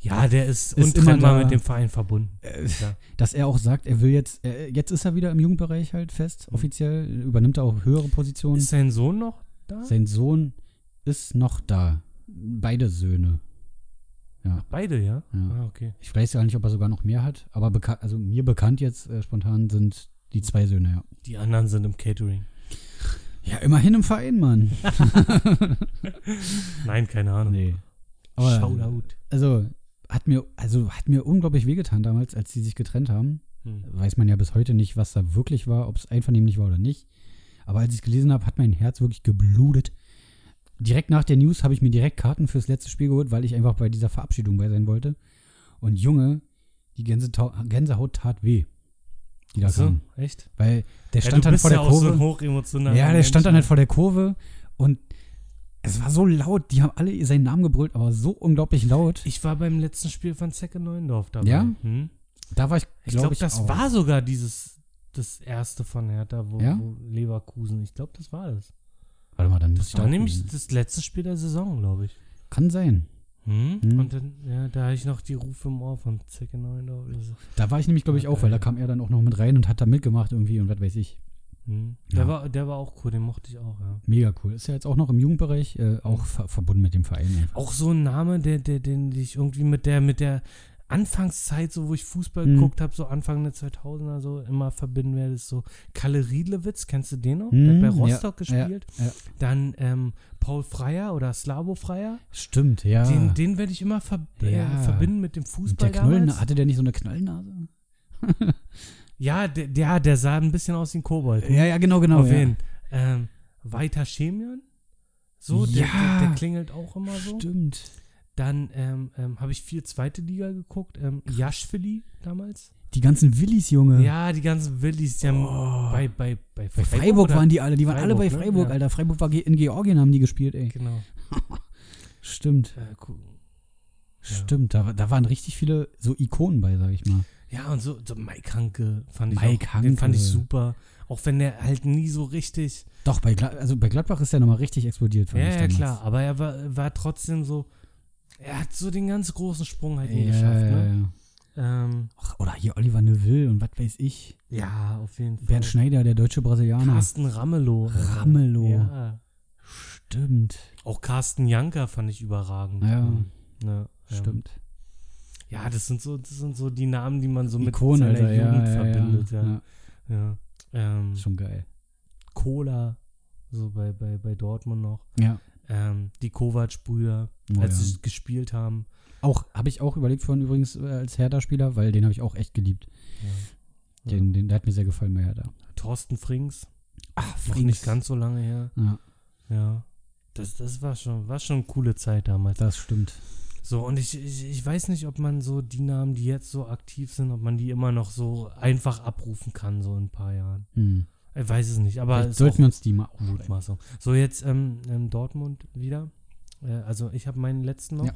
ja, der ist, Ist untrennbar immer da. mit dem Verein verbunden. Äh, Ja. Dass er auch sagt, er will jetzt, äh, jetzt ist er wieder im Jugendbereich halt fest, Mhm. offiziell, übernimmt er auch höhere Positionen. Ist sein Sohn noch da? Sein Sohn ist noch da. Beide Söhne. Ach, beide, ja? Ja. Ah, okay. Ich weiß ja nicht, ob er sogar noch mehr hat, aber also mir bekannt jetzt äh, spontan sind die zwei Söhne, ja. Die anderen sind im Catering. Ja, immerhin im Verein, Mann. Nein, keine Ahnung. nee. Aber, Shoutout. also hat mir, also hat mir unglaublich wehgetan damals, als sie sich getrennt haben. Hm. Weiß man ja bis heute nicht, was da wirklich war, ob es einvernehmlich war oder nicht. Aber als ich es gelesen habe, hat mein Herz wirklich geblutet. Direkt nach der News habe ich mir direkt Karten fürs letzte Spiel geholt, weil ich einfach bei dieser Verabschiedung bei sein wollte. Und Junge, die Gänsehaut tat weh, die da so, kam. echt? Weil der Ja, stand du dann vor ja der auch so Kurve. hochemotionaler ja, der Mensch, stand dann ne? halt vor der Kurve und es war so laut. Die haben alle seinen Namen gebrüllt, aber so unglaublich laut. Ich war beim letzten Spiel von Zecke Neuendorf dabei. Ja? Hm? Da war ich, Ich glaube glaube, ich, das auch. war sogar dieses, das erste von Hertha, wo, Ja? wo Leverkusen. Ich glaube, das war das. Dann Das ich war nämlich das letzte Spiel der Saison, glaube ich. Kann sein. Hm? Hm. Und dann, ja, da habe ich noch die Rufe im Ohr von Zecke Neuendorf. Also, Da war ich nämlich, glaube ich, Ja, auch, weil da kam er dann auch noch mit rein und hat da mitgemacht irgendwie und was weiß ich. hm? Ja. der, war, der war auch cool, den mochte ich auch, ja. Mega cool. Ist ja jetzt auch noch im Jugendbereich, äh, auch ver verbunden mit dem Verein. Einfach. Auch so ein Name, der, der, den ich irgendwie mit der, mit der Anfangszeit, so wo ich Fußball Mhm. geguckt habe, so Anfang der 2000er, so immer verbinden werde, ist so Kalle Riedlewitz, kennst du den noch? Der Mhm, hat bei ja, Rostock gespielt. ja. Dann ähm, Paul Freier oder Slavo Freier. Stimmt, ja. Den, den werde ich immer ver Ja. äh, verbinden mit dem Fußball der damals. hatte der nicht so eine Knallnase? Ja, der, der, der sah ein bisschen aus wie ein Kobold. Ja, ja, genau, genau. Auf ja. jeden. Ähm, Weiter Chemion. So, der, Ja. der, der klingelt auch immer so. Stimmt. Dann ähm, ähm, habe ich viel zweite Liga geguckt. Ähm, Jaschwili damals. Die ganzen Willis, Junge. Ja, die ganzen Willis, die haben Oh. bei, bei, bei Bei Freiburg waren die alle, die waren alle bei Freiburg, ne? Freiburg, Ja. Alter. Freiburg war in Georgien, haben die gespielt, ey. Genau. Stimmt, Äh, cool. Ja. stimmt. Da, da waren richtig viele so Ikonen bei, sag ich mal. Ja, und so, so Mike Hanke fand ich Mike auch, den fand ich Hanke. super. Auch wenn der halt nie so richtig. Doch, bei, Gla also bei Gladbach ist er nochmal richtig explodiert. fand Ja, ich ja, damals. klar. Aber er war, war trotzdem so. Er hat so den ganz großen Sprung halt nie Ja, geschafft, ja, ne? ja. Ähm, Ach, oder hier Oliver Neville und was weiß ich. ja, auf jeden Fall. Bernd Schneider, der deutsche Brasilianer. Carsten Ramelow. Ramelow. Ja. Stimmt, Auch Carsten Janker fand ich überragend. Ja. Ähm, ne, ähm, stimmt. Ja, das sind so, das sind so die Namen, die man so mit Ikonen, seiner Alter, ja, Jugend ja, verbindet, ja. ja. ja. ja. Ähm, Schon geil. Cola, so bei, bei, bei Dortmund noch. Ja. Ähm, die Kovac-Brüder, Oh, als ja. sie gespielt haben. Auch, habe ich auch überlegt vorhin übrigens äh, als Hertha-Spieler, weil den habe ich auch echt geliebt. Ja. Den, den, der hat mir sehr gefallen bei Hertha. Thorsten Frings, Ach, noch nicht ganz so lange her. Ja, Ja. Das, das war schon, war schon eine coole Zeit damals. das stimmt. So, und ich, ich, ich weiß nicht, ob man so die Namen, die jetzt so aktiv sind, ob man die immer noch so einfach abrufen kann, so in ein paar Jahren. Hm. Ich weiß es nicht, aber sollten wir uns die mal aufschreiben. Mutmaßung. So, jetzt ähm, ähm, Dortmund wieder. Äh, also ich habe meinen letzten noch. Ja.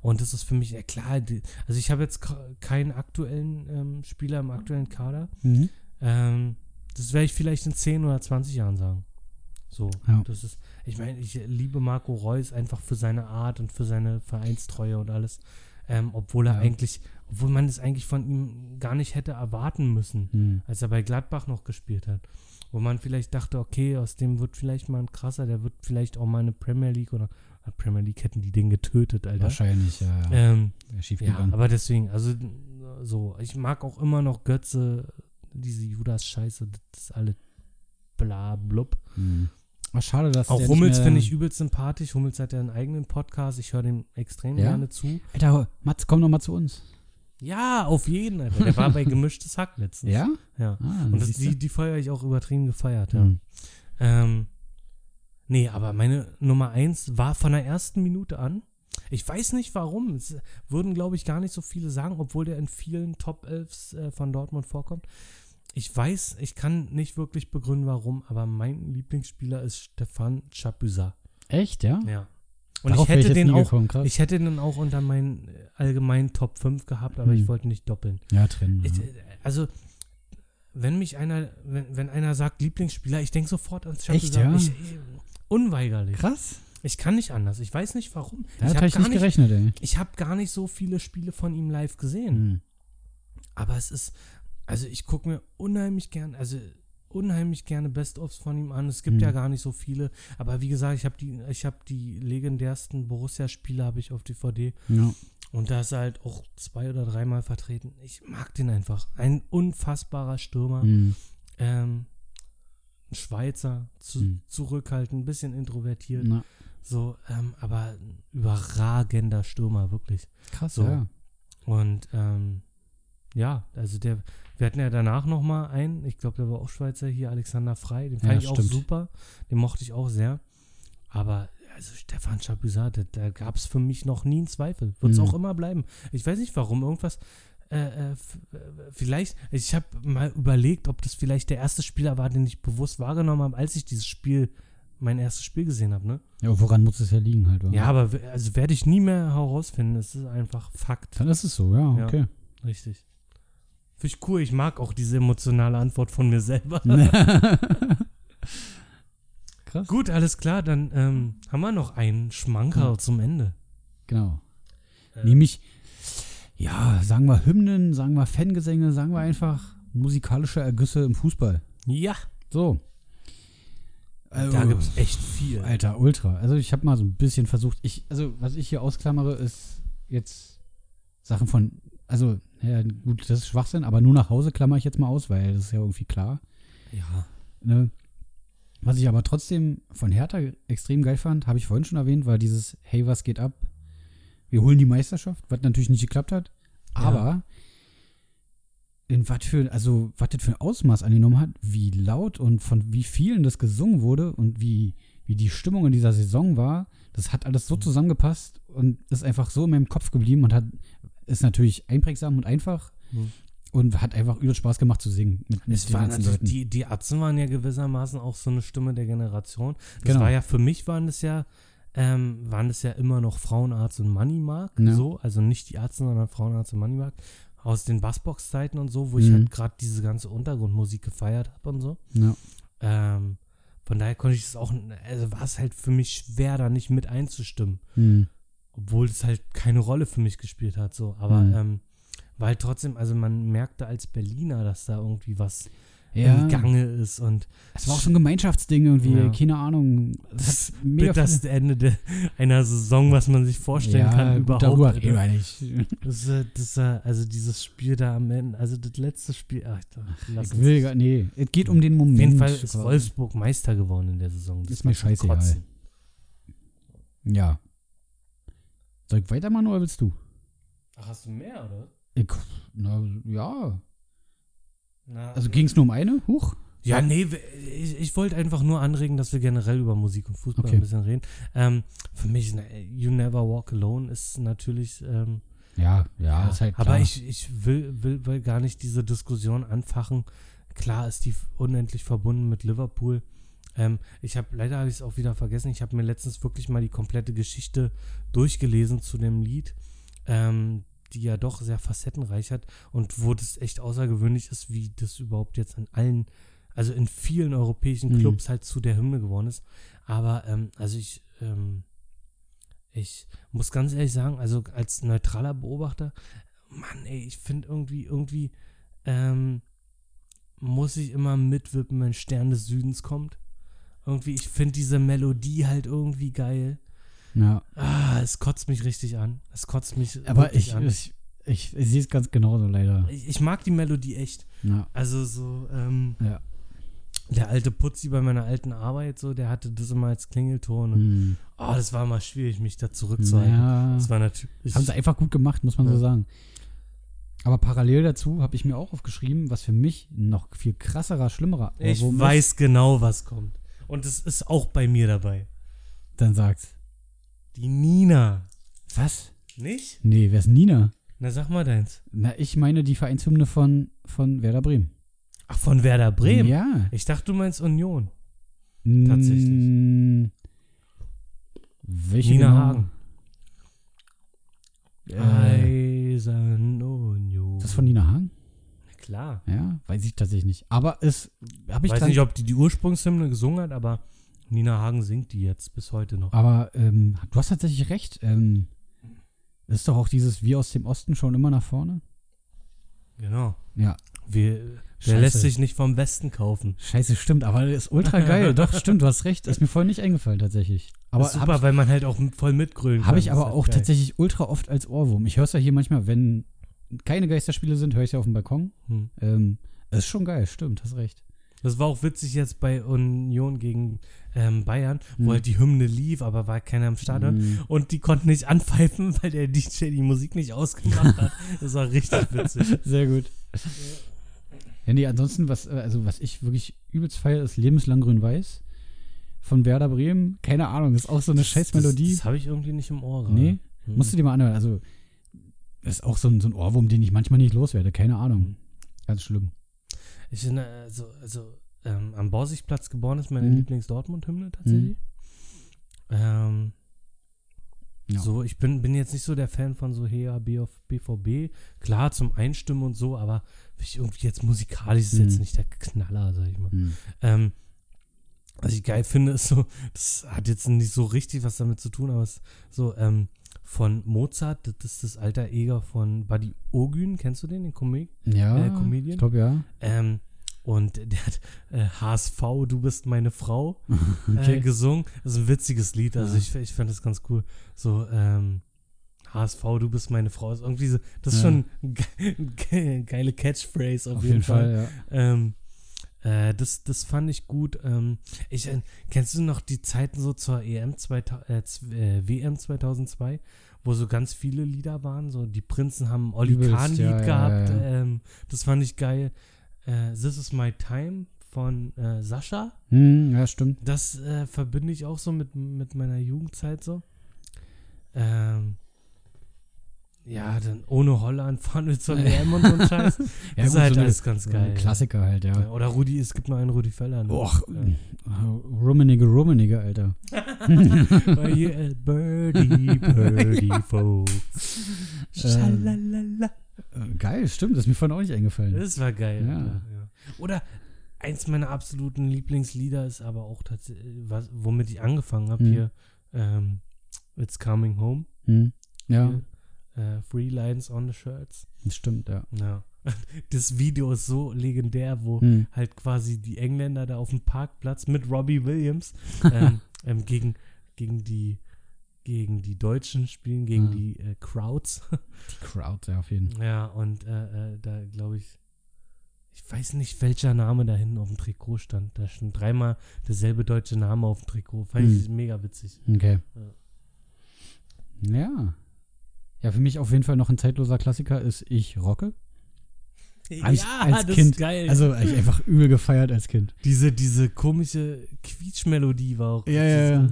Und das ist für mich, ja klar, die, also ich habe jetzt keinen aktuellen ähm, Spieler im aktuellen Kader. Mhm. Ähm, das werde ich vielleicht in 10 oder 20 Jahren sagen. So, Ja. das ist, ich meine, ich liebe Marco Reus einfach für seine Art und für seine Vereinstreue und alles. Ähm, obwohl er Ja. eigentlich, obwohl man es eigentlich von ihm gar nicht hätte erwarten müssen, Hm. als er bei Gladbach noch gespielt hat. Wo man vielleicht dachte, okay, aus dem wird vielleicht mal ein krasser, der wird vielleicht auch mal eine Premier League oder äh, Premier League hätten die den getötet, Alter. Wahrscheinlich, ja. ja. Ähm, ja, gegangen. aber deswegen, also so, ich mag auch immer noch Götze, diese Judas-Scheiße, das ist alle bla blub. Hm. Ach, schade, dass Auch Hummels finde ich übelst sympathisch. Hummels hat ja einen eigenen Podcast, ich höre dem extrem Ja? gerne zu. Alter, Mats, komm doch mal zu uns. Ja, auf jeden, Alter. Der war bei Gemischtes Hack letztens. Ja? Ja. Ah, Und das, die, die feiere ich auch übertrieben gefeiert, ja. Hm. Ähm, nee, aber meine Nummer eins war von der ersten Minute an. Ich weiß nicht warum. Es würden, glaube ich, gar nicht so viele sagen, obwohl der in vielen Top 11 äh, von Dortmund vorkommt. Ich weiß, ich kann nicht wirklich begründen, warum, aber mein Lieblingsspieler ist Stefan Chapuisat. Echt, ja? Ja. Und Darauf ich hätte jetzt den auch, gekommen, ich hätte den auch unter meinen äh, allgemeinen Top 5 gehabt, aber Hm. ich wollte nicht doppeln. ja, trennen. Ich, ja. äh, also, wenn mich einer, wenn, wenn einer sagt Lieblingsspieler, ich denke sofort ans Echt, Chapuisat. ja? Ich, ich, unweigerlich. Krass. Ich kann nicht anders. Ich weiß nicht warum. Da ich habe ich gar, nicht gerechnet, ey. ich hab gar nicht so viele Spiele von ihm live gesehen. Hm. Aber es ist, also ich gucke mir unheimlich gern, also unheimlich gerne Best-ofs von ihm an. Es gibt Mhm. ja gar nicht so viele. Aber wie gesagt, ich habe die, ich habe die legendärsten Borussia-Spiele habe ich auf DVD. Ja. Und da ist er halt auch zwei oder dreimal vertreten. Ich mag den einfach. Ein unfassbarer Stürmer. Hm. Ähm, ein Schweizer, zu, Hm. zurückhaltend, ein bisschen introvertiert. Na, So, ähm, aber ein überragender Stürmer, wirklich. krass, So. ja. Und ähm, ja, also der, wir hatten ja danach noch mal einen, ich glaube, der war auch Schweizer hier, Alexander Frei, den fand Ja, ich auch stimmt. super, den mochte ich auch sehr. Aber also Stefan Chapuisat, da, da gab es für mich noch nie einen Zweifel. Wird es Mhm. auch immer bleiben. Ich weiß nicht warum, irgendwas, äh, äh, äh, vielleicht, ich habe mal überlegt, ob das vielleicht der erste Spieler war, den ich bewusst wahrgenommen habe, als ich dieses Spiel, mein erstes Spiel gesehen habe, ne? Ja, woran muss es ja liegen halt, oder? Ja, aber also werde ich nie mehr herausfinden. Es ist einfach Fakt. Dann ist es so, ja, Ja. okay. Richtig. Finde ich cool. Ich mag auch diese emotionale Antwort von mir selber. Krass. Gut, alles klar. Dann ähm, haben wir noch einen Schmankerl Ja. zum Ende. Genau. Äh, Nämlich, ja, sagen wir Hymnen, sagen wir Fangesänge, sagen wir einfach musikalische Ergüsse im Fußball. Ja, So. da Also, gibt es echt viel. Alter, ultra. Also ich habe mal so ein bisschen versucht, ich, also was ich hier ausklammere, ist jetzt Sachen von, also, ja, gut, das ist Schwachsinn, aber nur nach Hause klammer ich jetzt mal aus, weil das ist ja irgendwie klar. Ja. Ne? Was ich aber trotzdem von Hertha extrem geil fand, habe ich vorhin schon erwähnt, war dieses Hey, was geht ab? Wir holen die Meisterschaft, was natürlich nicht geklappt hat. Aber in was für, also was das für ein Ausmaß angenommen hat, wie laut und von wie vielen das gesungen wurde und wie, wie die Stimmung in dieser Saison war, das hat alles so zusammengepasst und ist einfach so in meinem Kopf geblieben und hat, ist natürlich einprägsam und einfach Hm. und hat einfach übel Spaß gemacht zu singen mit, mit Es waren also, die, die Atzen waren ja gewissermaßen auch so eine Stimme der Generation. Das Genau. war ja, für mich waren das ja, ähm, waren das ja immer noch Frauenarzt und Moneymark. Ja. So, also nicht die Atzen, sondern Frauenarzt und Moneymark. Aus den Bassbox-Zeiten und so, wo ich Mhm. halt gerade diese ganze Untergrundmusik gefeiert habe und so. Ja. Ähm, von daher konnte ich es auch, also war es halt für mich schwer, da nicht mit einzustimmen. Hm. Obwohl es halt keine Rolle für mich gespielt hat, so. Aber Mhm. ähm, halt trotzdem, also man merkte als Berliner, dass da irgendwie was Ja. im Gange ist und Es war auch so ein Gemeinschaftsding irgendwie, Ja. keine Ahnung. das Das mega bitterste Ende de, einer Saison, was man sich vorstellen kann, gut, überhaupt. Darüber reden wir nicht. Das, das, also dieses Spiel da am Ende, also das letzte Spiel, ach, lass Ich will gar, nee, es geht um den Moment. Auf jeden Fall ist. Wolfsburg Meister geworden in der Saison. Das Ist mir scheißegal. Kotzen. Ja. Soll ich weitermachen oder willst du? Ach, hast du mehr, oder? Ich, na, ja. Na, Also ging es nur um eine? Huch. Ja, nee, ich, ich wollte einfach nur anregen, dass wir generell über Musik und Fußball Okay. ein bisschen reden. Ähm, für mich, ne, You Never Walk Alone ist natürlich. Ähm, Ja, ja, ist halt aber klar. ich, ich will, will, will gar nicht diese Diskussion anfachen. Klar ist die unendlich verbunden mit Liverpool. Ähm, ich habe leider habe ich es auch wieder vergessen. Ich habe mir letztens wirklich mal die komplette Geschichte durchgelesen zu dem Lied, ähm, die ja doch sehr facettenreich hat und wo das echt außergewöhnlich ist, wie das überhaupt jetzt an allen also in vielen europäischen Mhm. Clubs halt zu der Hymne geworden ist. Aber, ähm, also ich, ähm, ich muss ganz ehrlich sagen, also als neutraler Beobachter, Mann, ey, ich finde irgendwie, irgendwie, ähm, muss ich immer mitwippen, wenn Stern des Südens kommt. Irgendwie, ich finde diese Melodie halt irgendwie geil. Ja. Ah, es kotzt mich richtig an. Es kotzt mich Aber ich, an. ich, ich, ich sehe es ganz genauso leider. Ich, ich mag die Melodie echt. Ja. Also so, ähm, Ja. der alte Putzi bei meiner alten Arbeit, so, der hatte das immer als Klingelton. Hm. oh, das war mal schwierig, mich da zurückzuhalten. Ja. Das war natürlich. Haben sie einfach gut gemacht, muss man Ja. so sagen. Aber parallel dazu habe ich mir auch aufgeschrieben, was für mich noch viel krasserer, schlimmerer ich ist. weiß genau, was kommt. Und es ist auch bei mir dabei. Dann sag's. Die Nina. Was? Nicht? Nee, wer ist Nina? Na, sag mal deins. Na, ich meine die Vereinshymne von, von Werder Bremen. Ach, von Werder Bremen. Ja. Ich dachte, du meinst Union. Tatsächlich. Welche Nina genau? Hagen. Äh, Eisen Union. ist das von Nina Hagen? Klar. Ja, weiß ich tatsächlich nicht. Aber es habe Ich ich weiß nicht, ob die die Ursprungshymne gesungen hat, aber Nina Hagen singt die jetzt bis heute noch. Aber ähm, du hast tatsächlich recht. Ähm, ist doch auch dieses Wir aus dem Osten schon immer nach vorne? Genau. Ja. Wir, der lässt sich nicht vom Westen kaufen. Scheiße, stimmt, aber ist ultra geil. Doch, stimmt, du hast recht. Ist mir voll nicht eingefallen tatsächlich. Aber habe super, ich, weil man halt auch voll mitgrölen kann. hab ich aber halt auch geil. tatsächlich ultra oft als Ohrwurm. Ich höre es ja hier manchmal, wenn keine Geisterspiele sind, höre ich ja auf dem Balkon. Hm. Ähm, das ist schon geil, stimmt, hast recht. Das war auch witzig jetzt bei Union gegen ähm, Bayern, wo Hm. halt die Hymne lief, aber war keiner im Stadion. Mm. Und die konnten nicht anpfeifen, weil der DJ die Musik nicht ausgemacht hat. Das war richtig witzig. Sehr gut. Ja, nee, ansonsten, was, äh, also was ich wirklich übelst feiere, ist Lebenslang Grün-Weiß von Werder Bremen. Keine Ahnung, ist auch so eine scheiß Melodie. Das, das habe ich irgendwie nicht im Ohr. gerade. Nee, Hm. musst du dir mal anhören. Also, das ist auch so ein, so ein Ohrwurm, den ich manchmal nicht loswerde. Keine Ahnung. Ganz schlimm. Ich finde, also, also ähm, am Borsigplatz geboren ist meine Mhm. Lieblings-Dortmund-Hymne tatsächlich. Ähm, Ja. So, ich bin, bin jetzt nicht so der Fan von so Hea BVB. Klar, zum Einstimmen und so, aber ich irgendwie jetzt musikalisch ist Mhm. jetzt nicht der Knaller, sag ich mal. Hm. Ähm, was ich geil finde, ist so, das hat jetzt nicht so richtig was damit zu tun, aber es ist so, ähm, von Mozart, das ist das alter Eger von Buddy Ogün, kennst du den, den Comic? Ja, Äh, Comedian? ich glaube ja. Ähm, und der hat äh, HSV, du bist meine Frau Okay. äh, gesungen. Das ist ein witziges Lied, also Ja. ich, ich fand das ganz cool. So, ähm, HSV, du bist meine Frau. Ist irgendwie so, das ist Ja. schon eine ge ge geile Catchphrase auf, Auf jeden Fall, ja. Ähm, äh, das, das fand ich gut. Ähm, ich, äh, kennst du noch die Zeiten so zur EM 2000, äh, z- äh, WM 2002, wo so ganz viele Lieder waren? So, die Prinzen haben ein Übelst, Kahn-Lied ja, ja, gehabt. ja. Ähm, das fand ich geil. Äh, This is my time von äh, Sascha. Hm, ja, stimmt. Das äh, verbinde ich auch so mit, mit meiner Jugendzeit so. Ähm, ja, dann ohne Holland fahren wir zur WM und so ein Scheiß. Ja, das ist halt so alles ganz so geil. ein Klassiker halt, ja. Ja, Oder Rudi, es gibt noch einen Rudi Völler. Ne? Och, ja. Rummenige, Rummenige, Alter. Yeah, Birdie, Birdie, folks. Ähm, Schalalala. Äh, Geil, stimmt, das ist mir vorhin auch nicht eingefallen. Das war geil. Ja. Ja. Oder eins meiner absoluten Lieblingslieder ist aber auch tatsächlich, womit ich angefangen habe Mhm. hier, ähm, It's Coming Home. Hm. Ja, Hier, äh, Three Lines on the Shirts. das stimmt, ja. Ja. Das Video ist so legendär, wo Hm. halt quasi die Engländer da auf dem Parkplatz mit Robbie Williams ähm, ähm, gegen, gegen die gegen die Deutschen spielen, gegen Ah. die äh, Crowds. Die Crowd, ja, auf jeden Fall. ja, und äh, äh, da glaube ich, ich weiß nicht, welcher Name da hinten auf dem Trikot stand. Da stand dreimal derselbe deutsche Name auf dem Trikot. Fand ich Hm. mega witzig. Okay. Ja. Ja. Ja, für mich auf jeden Fall noch ein zeitloser Klassiker ist Ich rocke. Ich als das Kind, ist geil. Also ich einfach übel gefeiert als Kind. diese, diese komische Quietschmelodie war auch. Ja, ja, ja.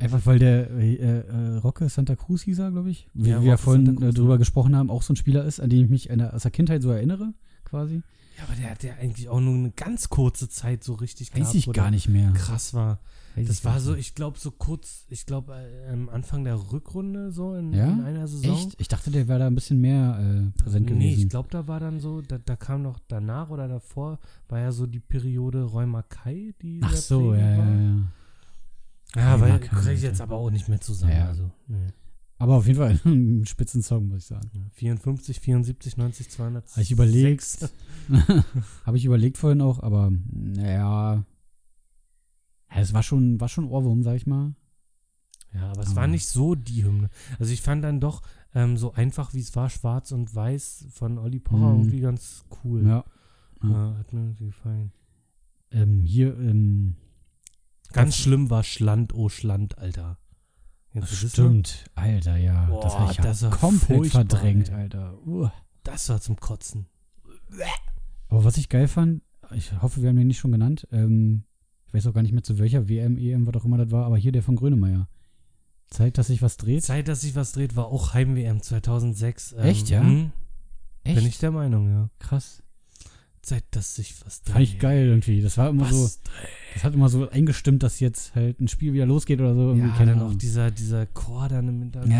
Einfach weil der äh, äh, Rocke Santa Cruz hieß er, glaube ich. Wie Ja, wir ja Rocke vorhin äh, drüber ja. gesprochen haben, auch so ein Spieler ist, an den ich mich in der, aus der Kindheit so erinnere, quasi. Ja, aber der hat ja eigentlich auch nur eine ganz kurze Zeit so richtig Weiß ich gar nicht mehr. krass war. Das war so, ich glaube, so kurz, ich glaube, äh, am Anfang der Rückrunde so in, Ja? in einer Saison. Echt? Ich dachte, der wäre da ein bisschen mehr äh, präsent gewesen. Nee, ich glaube, da war dann so, da, da kam noch danach oder davor, war ja so die Periode Räumakai, die Ach so, ja, ja, ja. Ja, weil Räumakai, kriege ich ja. jetzt aber auch nicht mehr zusammen. Ja. Also, nee. Aber auf jeden Fall ein Spitzensong, muss ich sagen. Ja, 54, 74, 90, 200. Habe ich überlegt. Habe ich überlegt vorhin auch, aber naja. Ja, es war schon, war schon Ohrwurm, sag ich mal. Ja, aber es Aber- war nicht so die Hymne. Also ich fand dann doch ähm, so einfach, wie es war, schwarz und weiß von Olli Pocher Mhm. irgendwie ganz cool. Ja. Ja, hat mir irgendwie gefallen. Ähm, hier, ähm, Ganz Das- schlimm war Schland, oh Schland, Alter. Das stimmt. Alter, ja. das Boah, habe ich ja das war komplett verdrängt, ey. Alter. Uh. Das war zum Kotzen. Aber was ich geil fand, ich hoffe, wir haben den nicht schon genannt, ähm, ich weiß auch gar nicht mehr zu welcher WM, EM, was auch immer das war, aber hier der von Grönemeyer. Zeigt, dass sich was dreht. Zeit, dass sich was dreht, war auch Heim-WM 2006. Ähm, Echt, ja? hm, Echt? Bin ich der Meinung, ja. Krass. Zeit, dass sich was dreht. Fand ich geil irgendwie. Das war immer so, Was? das hat immer so eingestimmt, dass jetzt halt ein Spiel wieder losgeht oder so. Irgendwie, Ja, dann auch dieser, dieser Chor dann im Hintergrund.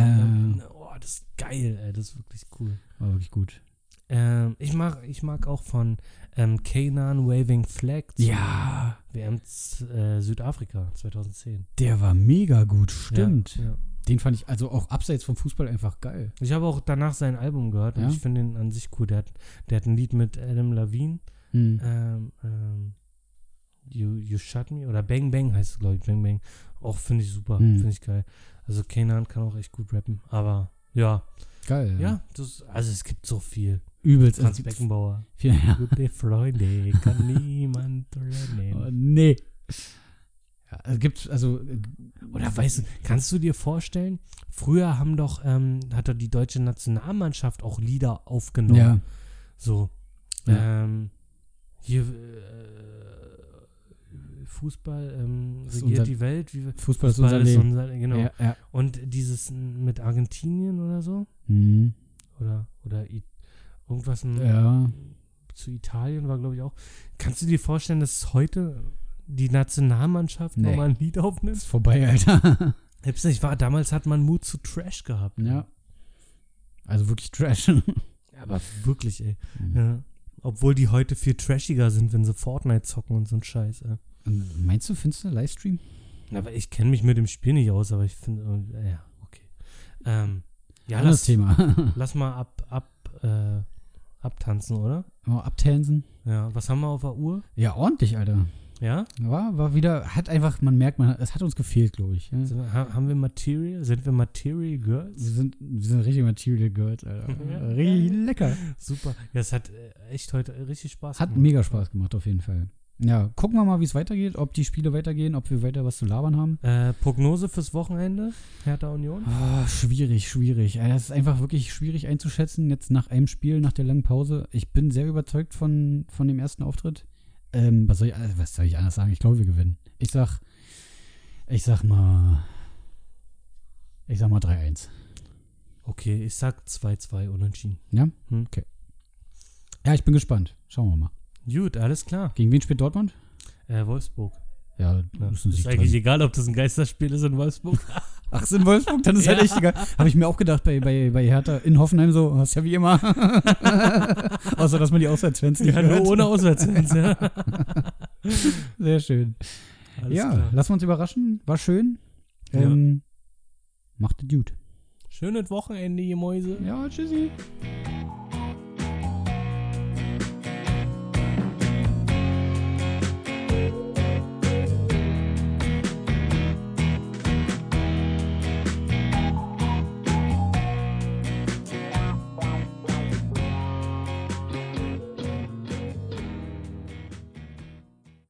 Ja. Oh, das ist geil, ey. Das ist wirklich cool. War wirklich gut. Ähm, ich, mag, ich mag auch von ähm, Kanan Waving Flag Ja, WM äh, Südafrika 2010. der war mega gut, stimmt. Ja, ja. Den fand ich also auch abseits vom Fußball einfach geil. Ich habe auch danach sein Album gehört und Ja? ich finde ihn an sich cool. Der hat, der hat ein Lied mit Adam Levine. Hm. Ähm, ähm, you, you Shut Me oder Bang Bang heißt es, glaube ich. Bang Bang. Auch finde ich super. Hm. Finde ich geil. Also Kanan kann auch echt gut rappen. Aber ja, Geil. ja, das, also es gibt so viel. Übelst. Franz Beckenbauer. ja. Gute Freunde kann niemand Oh, trennen. nee. Ja, es gibt, also, äh, Oder weißt du, kannst du dir vorstellen, früher haben doch, ähm, hat doch die deutsche Nationalmannschaft auch Lieder aufgenommen. ja, So. Ja. Ähm, hier äh, Fußball ähm, regiert unser- die Welt. Wie, Fußball ist unser ist Leben. unser, genau. Ja. Und dieses mit Argentinien oder so? Mhm. Oder, oder I irgendwas in, Ja. zu Italien war, glaube ich, auch. Kannst du dir vorstellen, dass heute die Nationalmannschaft Nee. nochmal ein Lied aufnimmt? Ist vorbei, Alter. Selbst nicht wahr, damals hat man Mut zu Trash gehabt. ja. Also wirklich Trash. Aber wirklich, ey. Mhm. Ja. Obwohl die heute viel trashiger sind, wenn sie Fortnite zocken und so ein Scheiß, ey. Meinst du, findest du Livestream? Aber ich kenne mich mit dem Spiel nicht aus, aber ich finde, äh, ja, okay. Ähm, ja, Anderes lass, Thema. lass mal ab, ab, äh, abtanzen, oder? Mal abtanzen. Ja, was haben wir auf der Uhr? Ja, ordentlich, Alter. Ja? War, war wieder, hat einfach, man merkt, man, es hat uns gefehlt, glaube ich. Ja. Ha- haben wir Material? Sind wir Material Girls? Wir sind, wir sind richtig Material Girls, Alter. Ja. richtig lecker. Super. Ja, es hat äh, echt heute richtig Spaß Hat gemacht. mega Spaß gemacht, auf jeden Fall. Ja, gucken wir mal, wie es weitergeht, ob die Spiele weitergehen, ob wir weiter was zu labern haben. Äh, Prognose fürs Wochenende? Hertha Union? Ah, schwierig, schwierig. Äh, Das ist einfach wirklich schwierig einzuschätzen, jetzt nach einem Spiel, nach der langen Pause. Ich bin sehr überzeugt von, von dem ersten Auftritt. Ähm, was, soll ich, äh, was soll ich anders sagen? Ich glaube, wir gewinnen. Ich sag, ich sag mal, ich sag mal 3-1. Okay, ich sag 2-2 unentschieden. Ja? Hm. Okay. Ja, ich bin gespannt. Schauen wir mal. Gut, alles klar. Gegen wen spielt Dortmund? Äh, Wolfsburg. Ja, Ja, ist ist eigentlich egal, ob das ein Geisterspiel ist in Wolfsburg. Ach, ist in Wolfsburg? Dann ist halt Ja. echt egal. Habe ich mir auch gedacht bei, bei, bei Hertha in Hoffenheim so, hast ja wie immer. Außer, dass man die Auswärtsfans nicht ja, nur hört. ohne Auswärtsfans, ja. Sehr schön. Alles ja, klar. lassen wir uns überraschen. War schön. Ja. Ähm, macht es gut. Schönes Wochenende, ihr Mäuse. Ja, tschüssi.